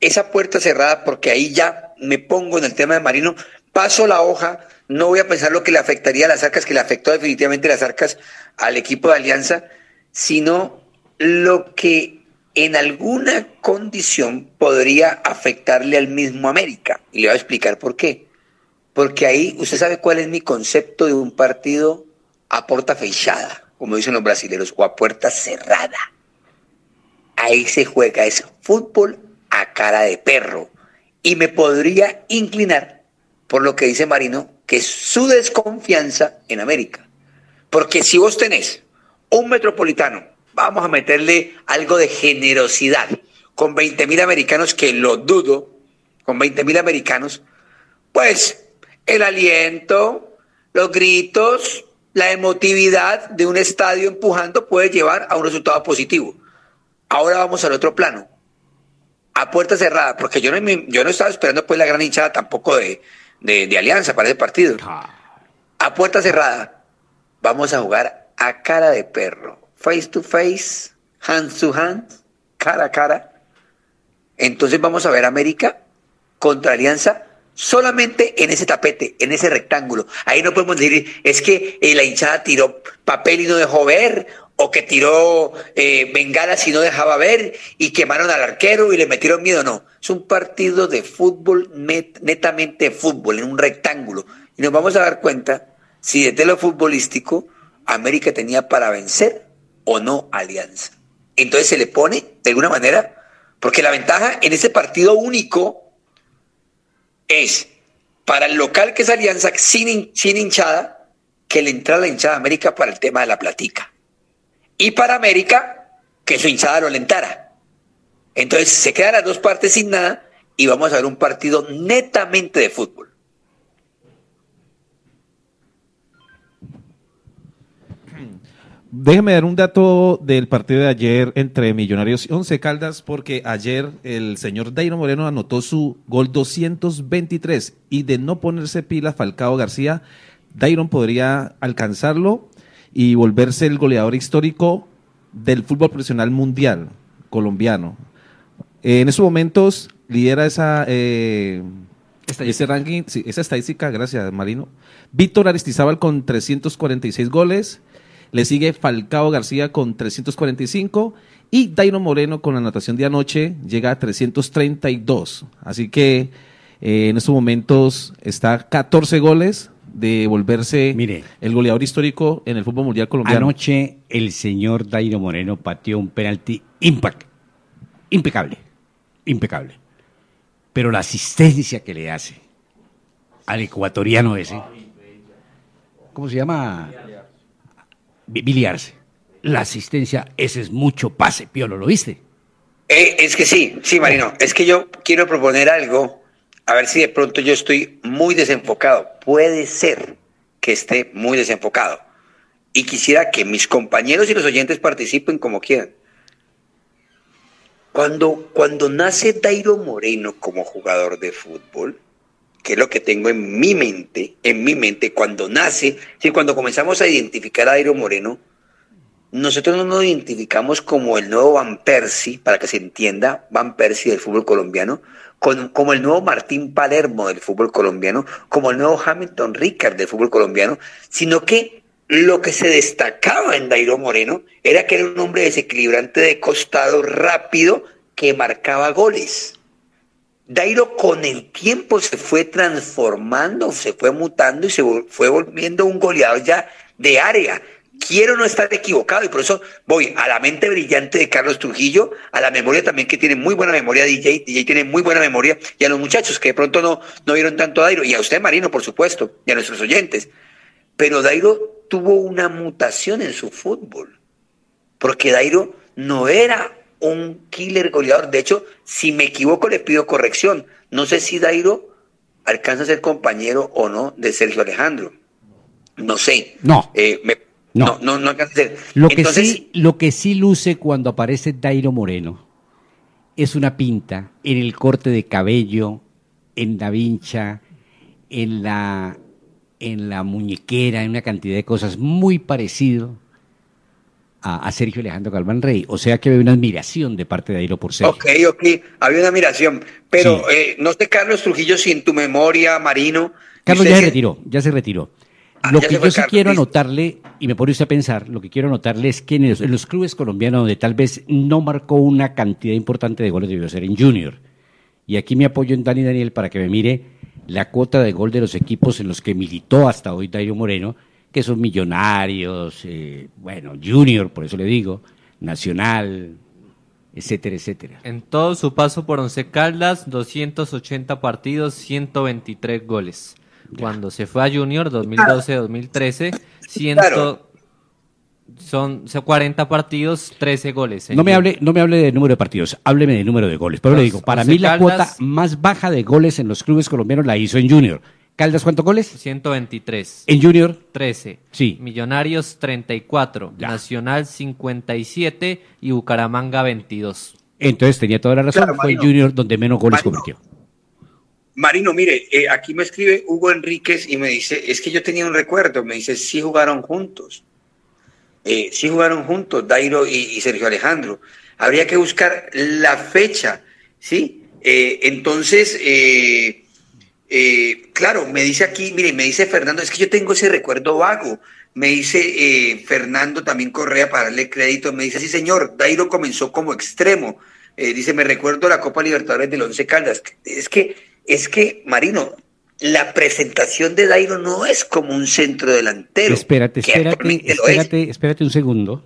esa puerta cerrada, porque ahí ya me pongo en el tema de Marino, paso la hoja, no voy a pensar lo que le afectaría a las arcas, que le afectó definitivamente las arcas al equipo de Alianza, sino lo que en alguna condición podría afectarle al mismo América. Y le voy a explicar por qué. Porque ahí usted sabe cuál es mi concepto de un partido a puerta fechada, como dicen los brasileños, o a puerta cerrada. Ahí se juega es fútbol a cara de perro. Y me podría inclinar por lo que dice Marino, que es su desconfianza en América. Porque si vos tenés un metropolitano, vamos a meterle algo de generosidad, con 20 mil americanos, que lo dudo, con 20 mil americanos, pues el aliento, los gritos, la emotividad de un estadio empujando puede llevar a un resultado positivo. Ahora vamos al otro plano, a puerta cerrada, porque yo no, yo no estaba esperando pues la gran hinchada tampoco de, de, de Alianza para ese partido. A puerta cerrada, vamos a jugar a cara de perro, face to face, hands to hands, cara a cara. Entonces vamos a ver América contra Alianza solamente en ese tapete, en ese rectángulo. Ahí no podemos decir, es que eh, la hinchada tiró papel y no dejó ver, o que tiró eh, bengalas y no dejaba ver, y quemaron al arquero y le metieron miedo. No, es un partido de fútbol, net- netamente fútbol, en un rectángulo. Y nos vamos a dar cuenta si desde lo futbolístico América tenía para vencer o no Alianza. Entonces se le pone, de alguna manera, porque la ventaja en ese partido único es para el local que es Alianza sin, sin hinchada, que le entra la hinchada a América para el tema de la platica. Y para América, que su hinchada lo alentara. Entonces se quedan las dos partes sin nada y vamos a ver un partido netamente de fútbol. Déjeme dar un dato del partido de ayer entre Millonarios y Once Caldas, porque ayer el señor Dairo Moreno anotó su gol 223 y de no ponerse pila Falcao García, Dairon podría alcanzarlo y volverse el goleador histórico del fútbol profesional mundial colombiano. En estos momentos lidera esa, eh, ese ranking, sí, esa estadística, gracias Marino. Víctor Aristizábal con 346 goles. Le sigue Falcao García con 345 y Dairo Moreno con la anotación de anoche llega a 332. Así que eh, en estos momentos está a 14 goles de volverse el goleador histórico en el fútbol mundial colombiano. Anoche el señor Dairo Moreno pateó un penalti impact, impecable, impecable. Pero la asistencia que le hace al ecuatoriano ese, ¿cómo se llama? Bi- Billy Arce. La asistencia, ese es mucho pase, Piolo, ¿lo viste? Eh, es que sí, sí, Marino. Es que yo quiero proponer algo, a ver si de pronto yo estoy muy desenfocado. Puede ser que esté muy desenfocado. Y quisiera que mis compañeros y los oyentes participen como quieran. Cuando, cuando nace Dairo Moreno como jugador de fútbol, que es lo que tengo en mi mente, en mi mente, cuando nace, sí, cuando comenzamos a identificar a Dairo Moreno, nosotros no nos identificamos como el nuevo Van Persie, para que se entienda, Van Persie del fútbol colombiano, con- como el nuevo Martín Palermo del fútbol colombiano, como el nuevo Hamilton Ricard del fútbol colombiano, sino que lo que se destacaba en Dairo Moreno era que era un hombre desequilibrante de costado rápido que marcaba goles. Dairo con el tiempo se fue transformando, se fue mutando y se fue volviendo un goleador ya de área. Quiero no estar equivocado y por eso voy a la mente brillante de Carlos Trujillo, a la memoria también que tiene muy buena memoria DJ, DJ tiene muy buena memoria, y a los muchachos que de pronto no, no vieron tanto a Dairo, y a usted Marino, por supuesto, y a nuestros oyentes. Pero Dairo tuvo una mutación en su fútbol, porque Dairo no era un killer goleador. De hecho, si me equivoco, le pido corrección. No sé si Dairo alcanza a ser compañero o no de Sergio Alejandro. No sé. No. Eh, me- no. no, no, alcanza a ser. Lo que, Entonces, sí, lo que sí luce cuando aparece Dairo Moreno es una pinta en el corte de cabello, en la vincha, en la, en la muñequera, en una cantidad de cosas muy parecido a, a Sergio Alejandro Galván Rey. O sea que hay una admiración de parte de Dairo por Sergio. Ok, ok, había una admiración. Pero eh, no sé, Carlos Trujillo, si en tu memoria, Marino, Carlos ya se retiró, ya se retiró. Ah, lo que yo sí quiero anotarle, y me pone usted a pensar, lo que quiero anotarle es que en los, en los clubes colombianos donde tal vez no marcó una cantidad importante de goles debió ser en Junior. Y aquí me apoyo en Dani Daniel para que me mire la cuota de gol de los equipos en los que militó hasta hoy Dairo Moreno, que son Millonarios, eh, bueno, Junior, por eso le digo, Nacional, etcétera, etcétera. En todo su paso por Once Caldas, 280 partidos, 123 goles. Cuando se fue a Junior, 2012-2013, 100 Claro. son son 40 partidos, 13 goles. en No me hable, no me hable de número de partidos, hábleme de número de goles. Pero le digo, para mí la Caldas- cuota más baja de goles en los clubes colombianos la hizo en Junior. ¿Caldas cuántos goles? 123. En Junior. 13. Sí. Millonarios 34. Nacional 57 y Bucaramanga 22. Entonces tenía toda la razón, Claro, fue Marino. Junior donde menos goles Marino. convirtió. Marino, mire, eh, aquí me escribe Hugo Enríquez y me dice, es que yo tenía un recuerdo, me dice, sí jugaron juntos. Eh, sí jugaron juntos, Dairo y, Sergio Alejandro. Habría que buscar la fecha, ¿sí? Eh, entonces, claro, me dice aquí, mire, me dice Fernando, es que yo tengo ese recuerdo vago. Me dice Fernando también Correa para darle crédito, me dice, sí señor, Dairo comenzó como extremo. Dice, me recuerdo la Copa Libertadores del Once Caldas. Es que, es que, Marino, la presentación de Dairo no es como un centro delantero. Espérate, espérate, espérate, espérate un segundo.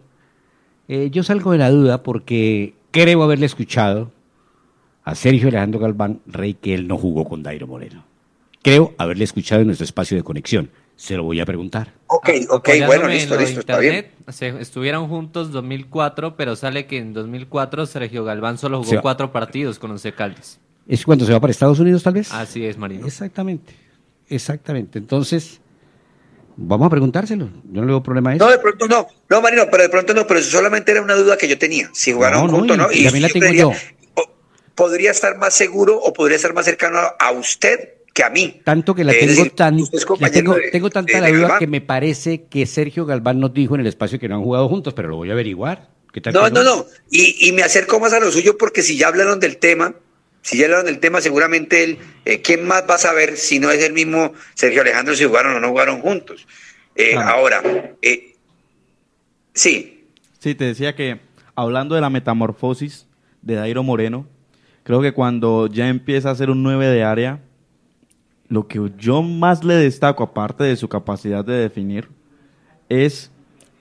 Eh, yo salgo de la duda porque creo haberle escuchado a Sergio Alejandro Galván Rey que él no jugó con Dairo Moreno. Creo haberle escuchado en nuestro espacio de conexión. Se lo voy a preguntar. Ok, ok, Apoyándome bueno, en listo, listo, está bien. se- estuvieron juntos 2004, pero sale que en 2004 Sergio Galván solo jugó cuatro partidos con Once Caldas. ¿Es cuando se va para Estados Unidos tal vez? Así es, Marino. Exactamente, exactamente. Entonces, vamos a preguntárselo. Yo no le veo problema a eso. No, de pronto no, no, Marino, pero de pronto no, pero eso solamente era una duda que yo tenía, si jugaron No, no, juntos, y- ¿no? y también la yo tengo yo. podría estar más seguro o podría estar más cercano a, usted que a mí. Tanto que la Es tengo decir, tan, la tengo, de- tengo tanta de- la de duda Galván. que me parece que Sergio Galván nos dijo en el espacio que no han jugado juntos, pero lo voy a averiguar. ¿Qué tal No, no, no. Y, y me acerco más a lo suyo porque si ya hablaron del tema, si ya hablaron del tema, seguramente él, eh, ¿quién más va a saber si no es el mismo Sergio Alejandro si jugaron o no jugaron juntos? Eh. Ahora, eh, sí, Sí, te decía que hablando de la metamorfosis de Dairo Moreno, creo que cuando ya empieza a ser un 9 de área, lo que yo más le destaco, aparte de su capacidad de definir, es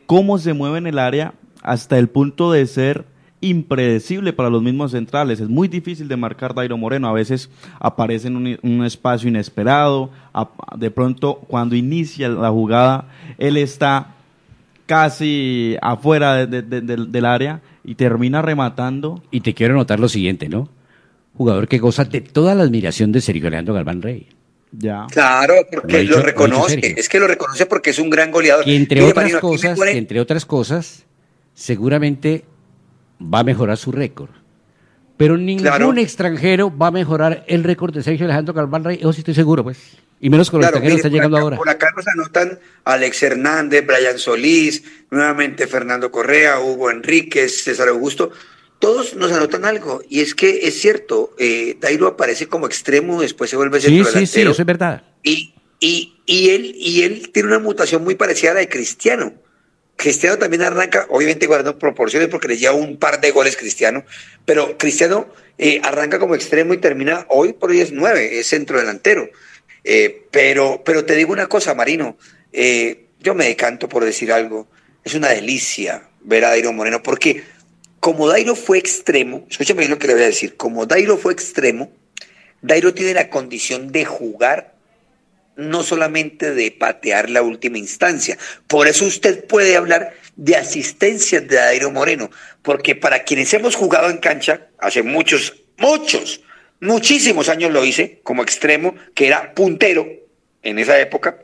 cómo se mueve en el área hasta el punto de ser impredecible para los mismos centrales. Es muy difícil de marcar Dairo Moreno. A veces aparece en un, un espacio inesperado. a- de pronto, cuando inicia la jugada, él está casi afuera de- de- de- del- del área y termina rematando. Y te quiero notar lo siguiente, ¿no? Jugador que goza de toda la admiración de Sergio Alejandro Galván Rey. Ya. claro, porque dicho- lo reconoce. Es que lo reconoce porque es un gran goleador. Que entre otras Marino, cosas, entre otras cosas, seguramente va a mejorar su récord. Pero ningún Claro. extranjero va a mejorar el récord de Sergio Alejandro Galván Rey. Eso sí estoy seguro, pues. Y menos con los Claro, extranjeros mire, que están llegando acá- ahora. Por acá nos anotan Alex Hernández, Brian Solís, nuevamente Fernando Correa, Hugo Enríquez, César Augusto. Todos nos anotan algo. Y es que es cierto, eh, Dairo aparece como extremo, después se vuelve Sí, centro sí, sí, delantero. eso es verdad. Y, y, y, él, y él tiene una mutación muy parecida a la de Cristiano. Cristiano también arranca, obviamente guardando proporciones porque le lleva un par de goles Cristiano, pero Cristiano eh, arranca como extremo y termina hoy por hoy es nueve, es centro delantero. Eh, pero, pero te digo una cosa, Marino, eh, yo me decanto por decir algo, es una delicia ver a Dairo Moreno, porque como Dairo fue extremo, escúchame bien lo que le voy a decir, como Dairo fue extremo, Dairo tiene la condición de jugar no solamente de patear la última instancia. Por eso usted puede hablar de asistencias de Dairo Moreno, porque para quienes hemos jugado en cancha, hace muchos, muchos, muchísimos años lo hice como extremo, que era puntero en esa época.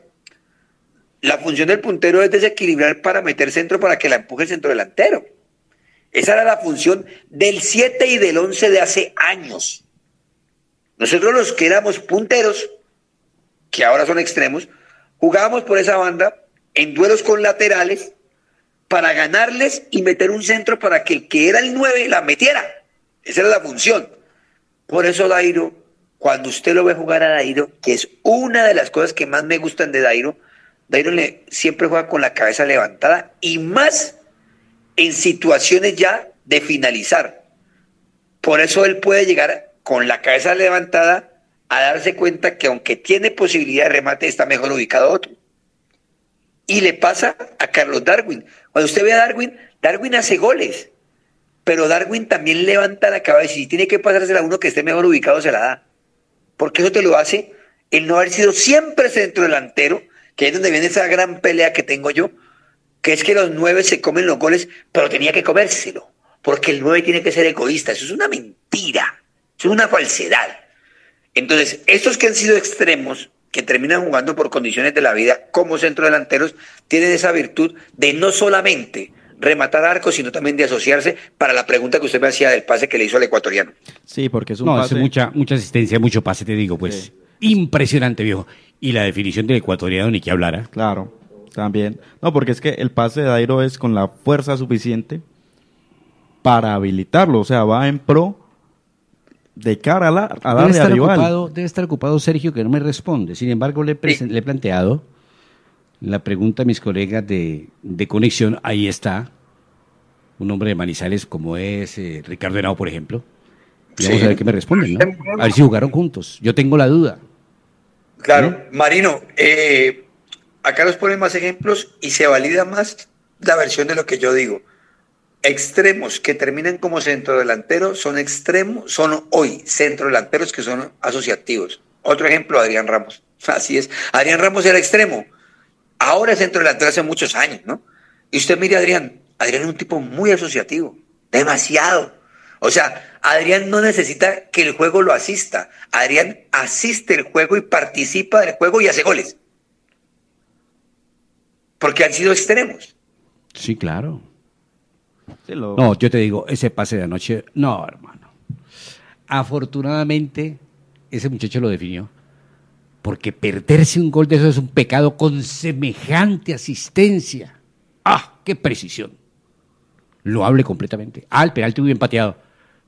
La función del puntero es desequilibrar para meter centro para que la empuje el centro delantero. Esa era la función del 7 y del 11 de hace años. Nosotros los que éramos punteros, que ahora son extremos, jugábamos por esa banda en duelos con laterales para ganarles y meter un centro para que el que era el 9 la metiera. Esa era la función. Por eso Dairo, cuando usted lo ve jugar a Dairo, que es una de las cosas que más me gustan de Dairo, Dairo le, siempre juega con la cabeza levantada y más en situaciones ya de finalizar. Por eso él puede llegar con la cabeza levantada a darse cuenta que aunque tiene posibilidad de remate, está mejor ubicado otro. Y le pasa a Carlos Darwin. Cuando usted ve a Darwin, Darwin hace goles, pero Darwin también levanta la cabeza y si tiene que pasársela a uno que esté mejor ubicado, se la da. Porque eso te lo hace el no haber sido siempre centro delantero, que es donde viene esa gran pelea que tengo yo, que es que los nueve se comen los goles, pero tenía que comérselo, porque el nueve tiene que ser egoísta. Eso es una mentira, eso es una falsedad. Entonces, estos que han sido extremos, que terminan jugando por condiciones de la vida como centrodelanteros, tienen esa virtud de no solamente rematar arcos, sino también de asociarse para la pregunta que usted me hacía del pase que le hizo al ecuatoriano. Sí, porque es un no, pase... es mucha, mucha asistencia, mucho pase, te digo, pues. Impresionante, viejo. Y la definición del ecuatoriano, ni que hablara. Claro, también. No, porque es que el pase de Dairo es con la fuerza suficiente para habilitarlo. O sea, va en pro de cara a, la, a Debe estar, rival. ocupado, debe estar ocupado Sergio que no me responde. Sin embargo, le, le he planteado la pregunta a mis colegas de, de conexión. Ahí está. Un hombre de Manizales como es eh, Ricardo Henao, por ejemplo. Y vamos Sí. a ver qué me responden, ¿no? A ver si jugaron juntos. Yo tengo la duda. Claro, Marino, eh, acá nos ponen más ejemplos y se valida más la versión de lo que yo digo. Extremos que terminan como centrodelanteros son extremos, son hoy centrodelanteros que son asociativos. Otro ejemplo, Adrián Ramos. Así es. Adrián Ramos era extremo. Ahora es centrodelantero hace muchos años, ¿no? Y usted mire a Adrián. Adrián es un tipo muy asociativo. Demasiado. O sea, Adrián no necesita que el juego lo asista. Adrián asiste el juego y participa del juego y hace goles. Porque han sido extremos. Sí, claro. Lo- No, yo te digo, ese pase de anoche, no, hermano. Afortunadamente, ese muchacho lo definió. Porque perderse un gol de eso es un pecado con semejante asistencia. ¡Ah! ¡Qué precisión! Lo hable completamente. Ah, el penal estuvo bien pateado.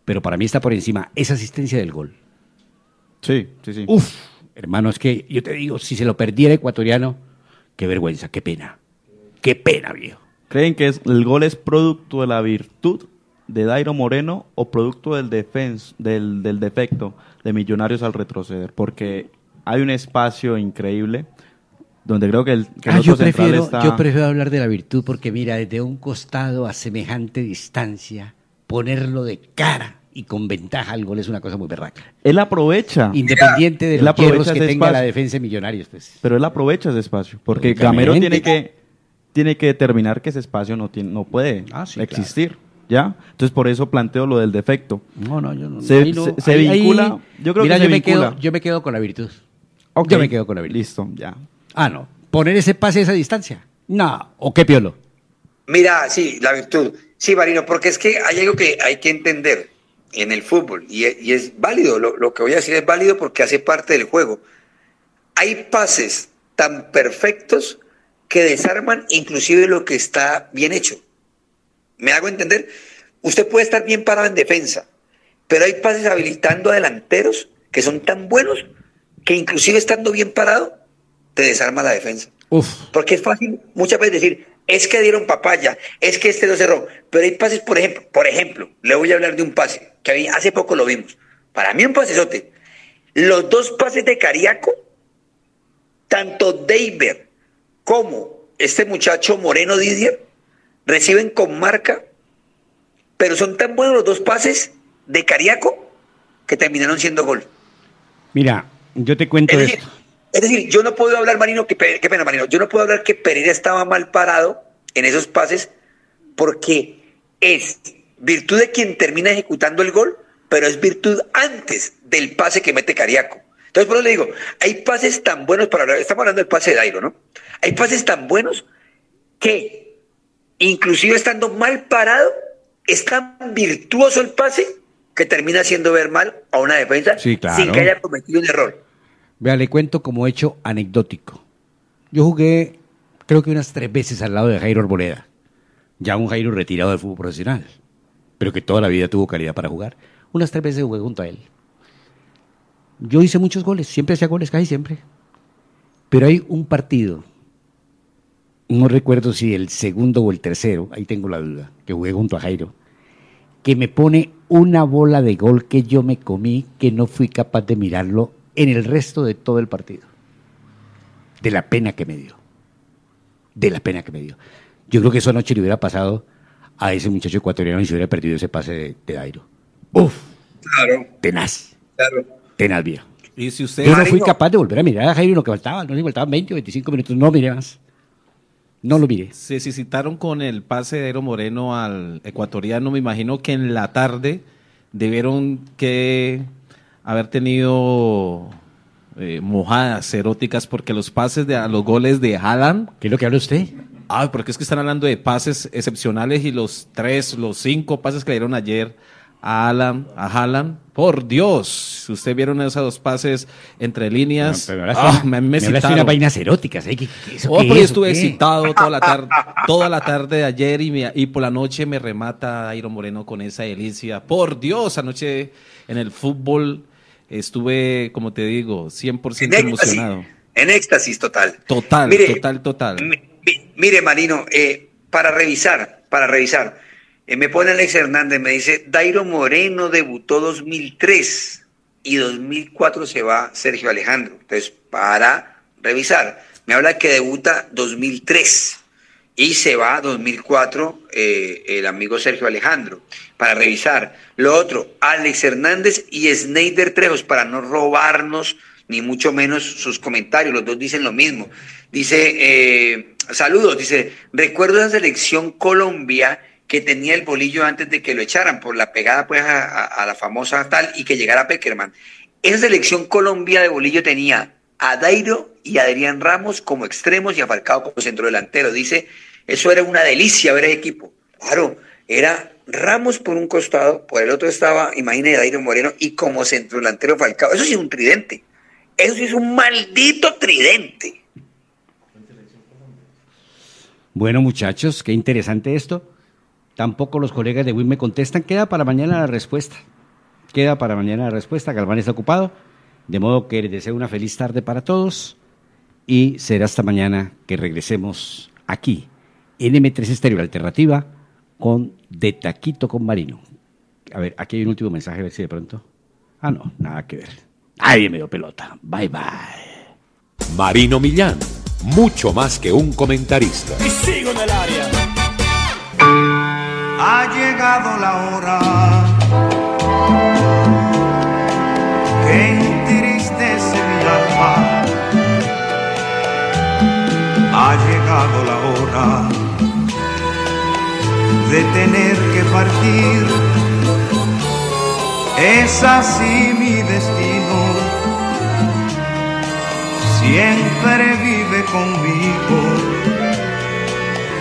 Pero para mí está por encima esa asistencia del gol. Sí, sí, sí. Uf, hermano, es que yo te digo, si se lo perdiera ecuatoriano, qué vergüenza, qué pena. Qué pena, viejo. ¿Creen que es- el gol es producto de la virtud de Dairo Moreno o producto del, defens- del, del defecto de Millonarios al retroceder? Porque hay un espacio increíble donde creo que el, que Ah, yo, prefiero, está... yo prefiero hablar de la virtud porque mira, desde un costado a semejante distancia, ponerlo de cara y con ventaja al gol es una cosa muy berraca. Él aprovecha. Independiente de los que tenga la defensa de Millonarios, pues. Pero él aprovecha ese espacio. Porque Lógicamente. Gamero tiene que, tiene que determinar que ese espacio no, tiene, no puede Ah, sí, existir. ¿Ya? Entonces por eso planteo lo del defecto. No, no, yo no. Se, no- se- se ahí- ahí- vincula. yo creo mira, que se yo me, vincula. quedo, yo me quedo con la virtud. Yo me quedo con la virtud. Listo, ya. Ah, no. Poner ese pase a esa distancia. No. ¿O qué piolo? Mira, sí, la virtud. Sí, Marino, porque es que hay algo que hay que entender en el fútbol y, y es válido, lo, lo que voy a decir es válido porque hace parte del juego. Hay pases tan perfectos que desarman inclusive lo que está bien hecho. ¿Me hago entender? Usted puede estar bien parado en defensa, pero hay pases habilitando a delanteros que son tan buenos que inclusive estando bien parado, te desarma la defensa. Uf. Porque es fácil muchas veces decir, es que dieron papaya, es que este lo cerró. Pero hay pases, por ejemplo, por ejemplo, le voy a hablar de un pase, que hace poco lo vimos. Para mí un pasesote. Los dos pases de Cariaco, tanto David como este muchacho Moreno Didier, reciben con marca, pero son tan buenos los dos pases de Cariaco que terminaron siendo gol. Mira, yo te cuento Es decir, esto. es decir, yo no puedo hablar, Marino, que, qué pena, Marino, yo no puedo hablar que Pereira estaba mal parado en esos pases porque es virtud de quien termina ejecutando el gol, pero es virtud antes del pase que mete Cariaco. Entonces, por eso le digo, hay pases tan buenos para hablar, estamos hablando del pase de Dairo, ¿no? Hay pases tan buenos que, inclusive estando mal parado, es tan virtuoso el pase que termina haciendo ver mal a una defensa Sí, claro. sin que haya cometido un error. Vea, le cuento como hecho anecdótico. Yo jugué, creo que unas tres veces al lado de Jairo Arboleda. Ya un Jairo retirado del fútbol profesional, pero que toda la vida tuvo calidad para jugar. Unas tres veces jugué junto a él. Yo hice muchos goles, siempre hacía goles, casi siempre. Pero hay un partido, no recuerdo si el segundo o el tercero, ahí tengo la duda, que jugué junto a Jairo, que me pone una bola de gol que yo me comí, que no fui capaz de mirarlo en el resto de todo el partido. De la pena que me dio. De la pena que me dio. Yo creo que esa noche le hubiera pasado a ese muchacho ecuatoriano y se hubiera perdido ese pase de, de Dairo. Uf, Claro. tenaz, Claro. tenaz viejo. Y si usted... Yo no fui capaz de volver a mirar a Jairo lo que faltaba, no le faltaban 20 o 25 minutos, no miré más. No lo miré. Se citaron con el pase de Aero Moreno al ecuatoriano. Me imagino que en la tarde debieron que haber tenido eh, mojadas eróticas porque los pases de a los goles de Haaland. ¿Qué es lo que habla usted? Ah, porque es que están hablando de pases excepcionales y los tres, los cinco pases que le dieron ayer a Haaland, a Haaland. Por Dios, si ustedes vieron esos dos pases entre líneas, Pero ahora ah, sí, me, me me unas vainas eróticas, ¿eh? ¿Qué- qué- eso Oh, qué estuve qué? excitado toda la tarde, toda la tarde de ayer y, me- y por la noche me remata Airo Moreno con esa delicia. Por Dios, anoche en el fútbol estuve, como te digo, 100% En éxtasis. emocionado. En éxtasis total. Total, Mire, total, total. Mi- Mire, Marino, eh, para revisar, para revisar, eh, me pone Alex Hernández, me dice, Dairo Moreno debutó 2003 y 2004 se va Sergio Alejandro. Entonces, para revisar, me habla que debuta 2003 y se va 2004 eh, el amigo Sergio Alejandro. Para revisar. Lo otro, Alex Hernández y Sneider Trejos, para no robarnos ni mucho menos sus comentarios. Los dos dicen lo mismo. Dice, eh, saludos, dice, recuerdo esa selección Colombia que tenía el bolillo antes de que lo echaran por la pegada pues a, la famosa tal y que llegara Peckerman. Esa selección Colombia de bolillo tenía a Dairo y a Adrián Ramos como extremos y a Falcao como centro delantero. Dice, eso era una delicia ver ese equipo. Claro, era Ramos por un costado, por el otro estaba, imagínate, Dairo Moreno y como centro delantero Falcao. Eso sí es un tridente. Eso sí es un maldito tridente. Bueno, muchachos, qué interesante esto. Tampoco los colegas de WIM me contestan. Queda para mañana la respuesta. Queda para mañana la respuesta. Galván está ocupado. De modo que les deseo una feliz tarde para todos. Y será hasta mañana que regresemos aquí, en M3 Estéreo Alternativa, con De Taquito con Marino. A ver, aquí hay un último mensaje, a ver si de pronto. Ah, no, nada que ver. Nadie me dio pelota. Bye, bye. Marino Millán, mucho más que un comentarista. Y sigo en el área. Ha llegado la hora que entristece mi alma. Ha llegado la hora de tener que partir. Es así mi destino. Siempre vive conmigo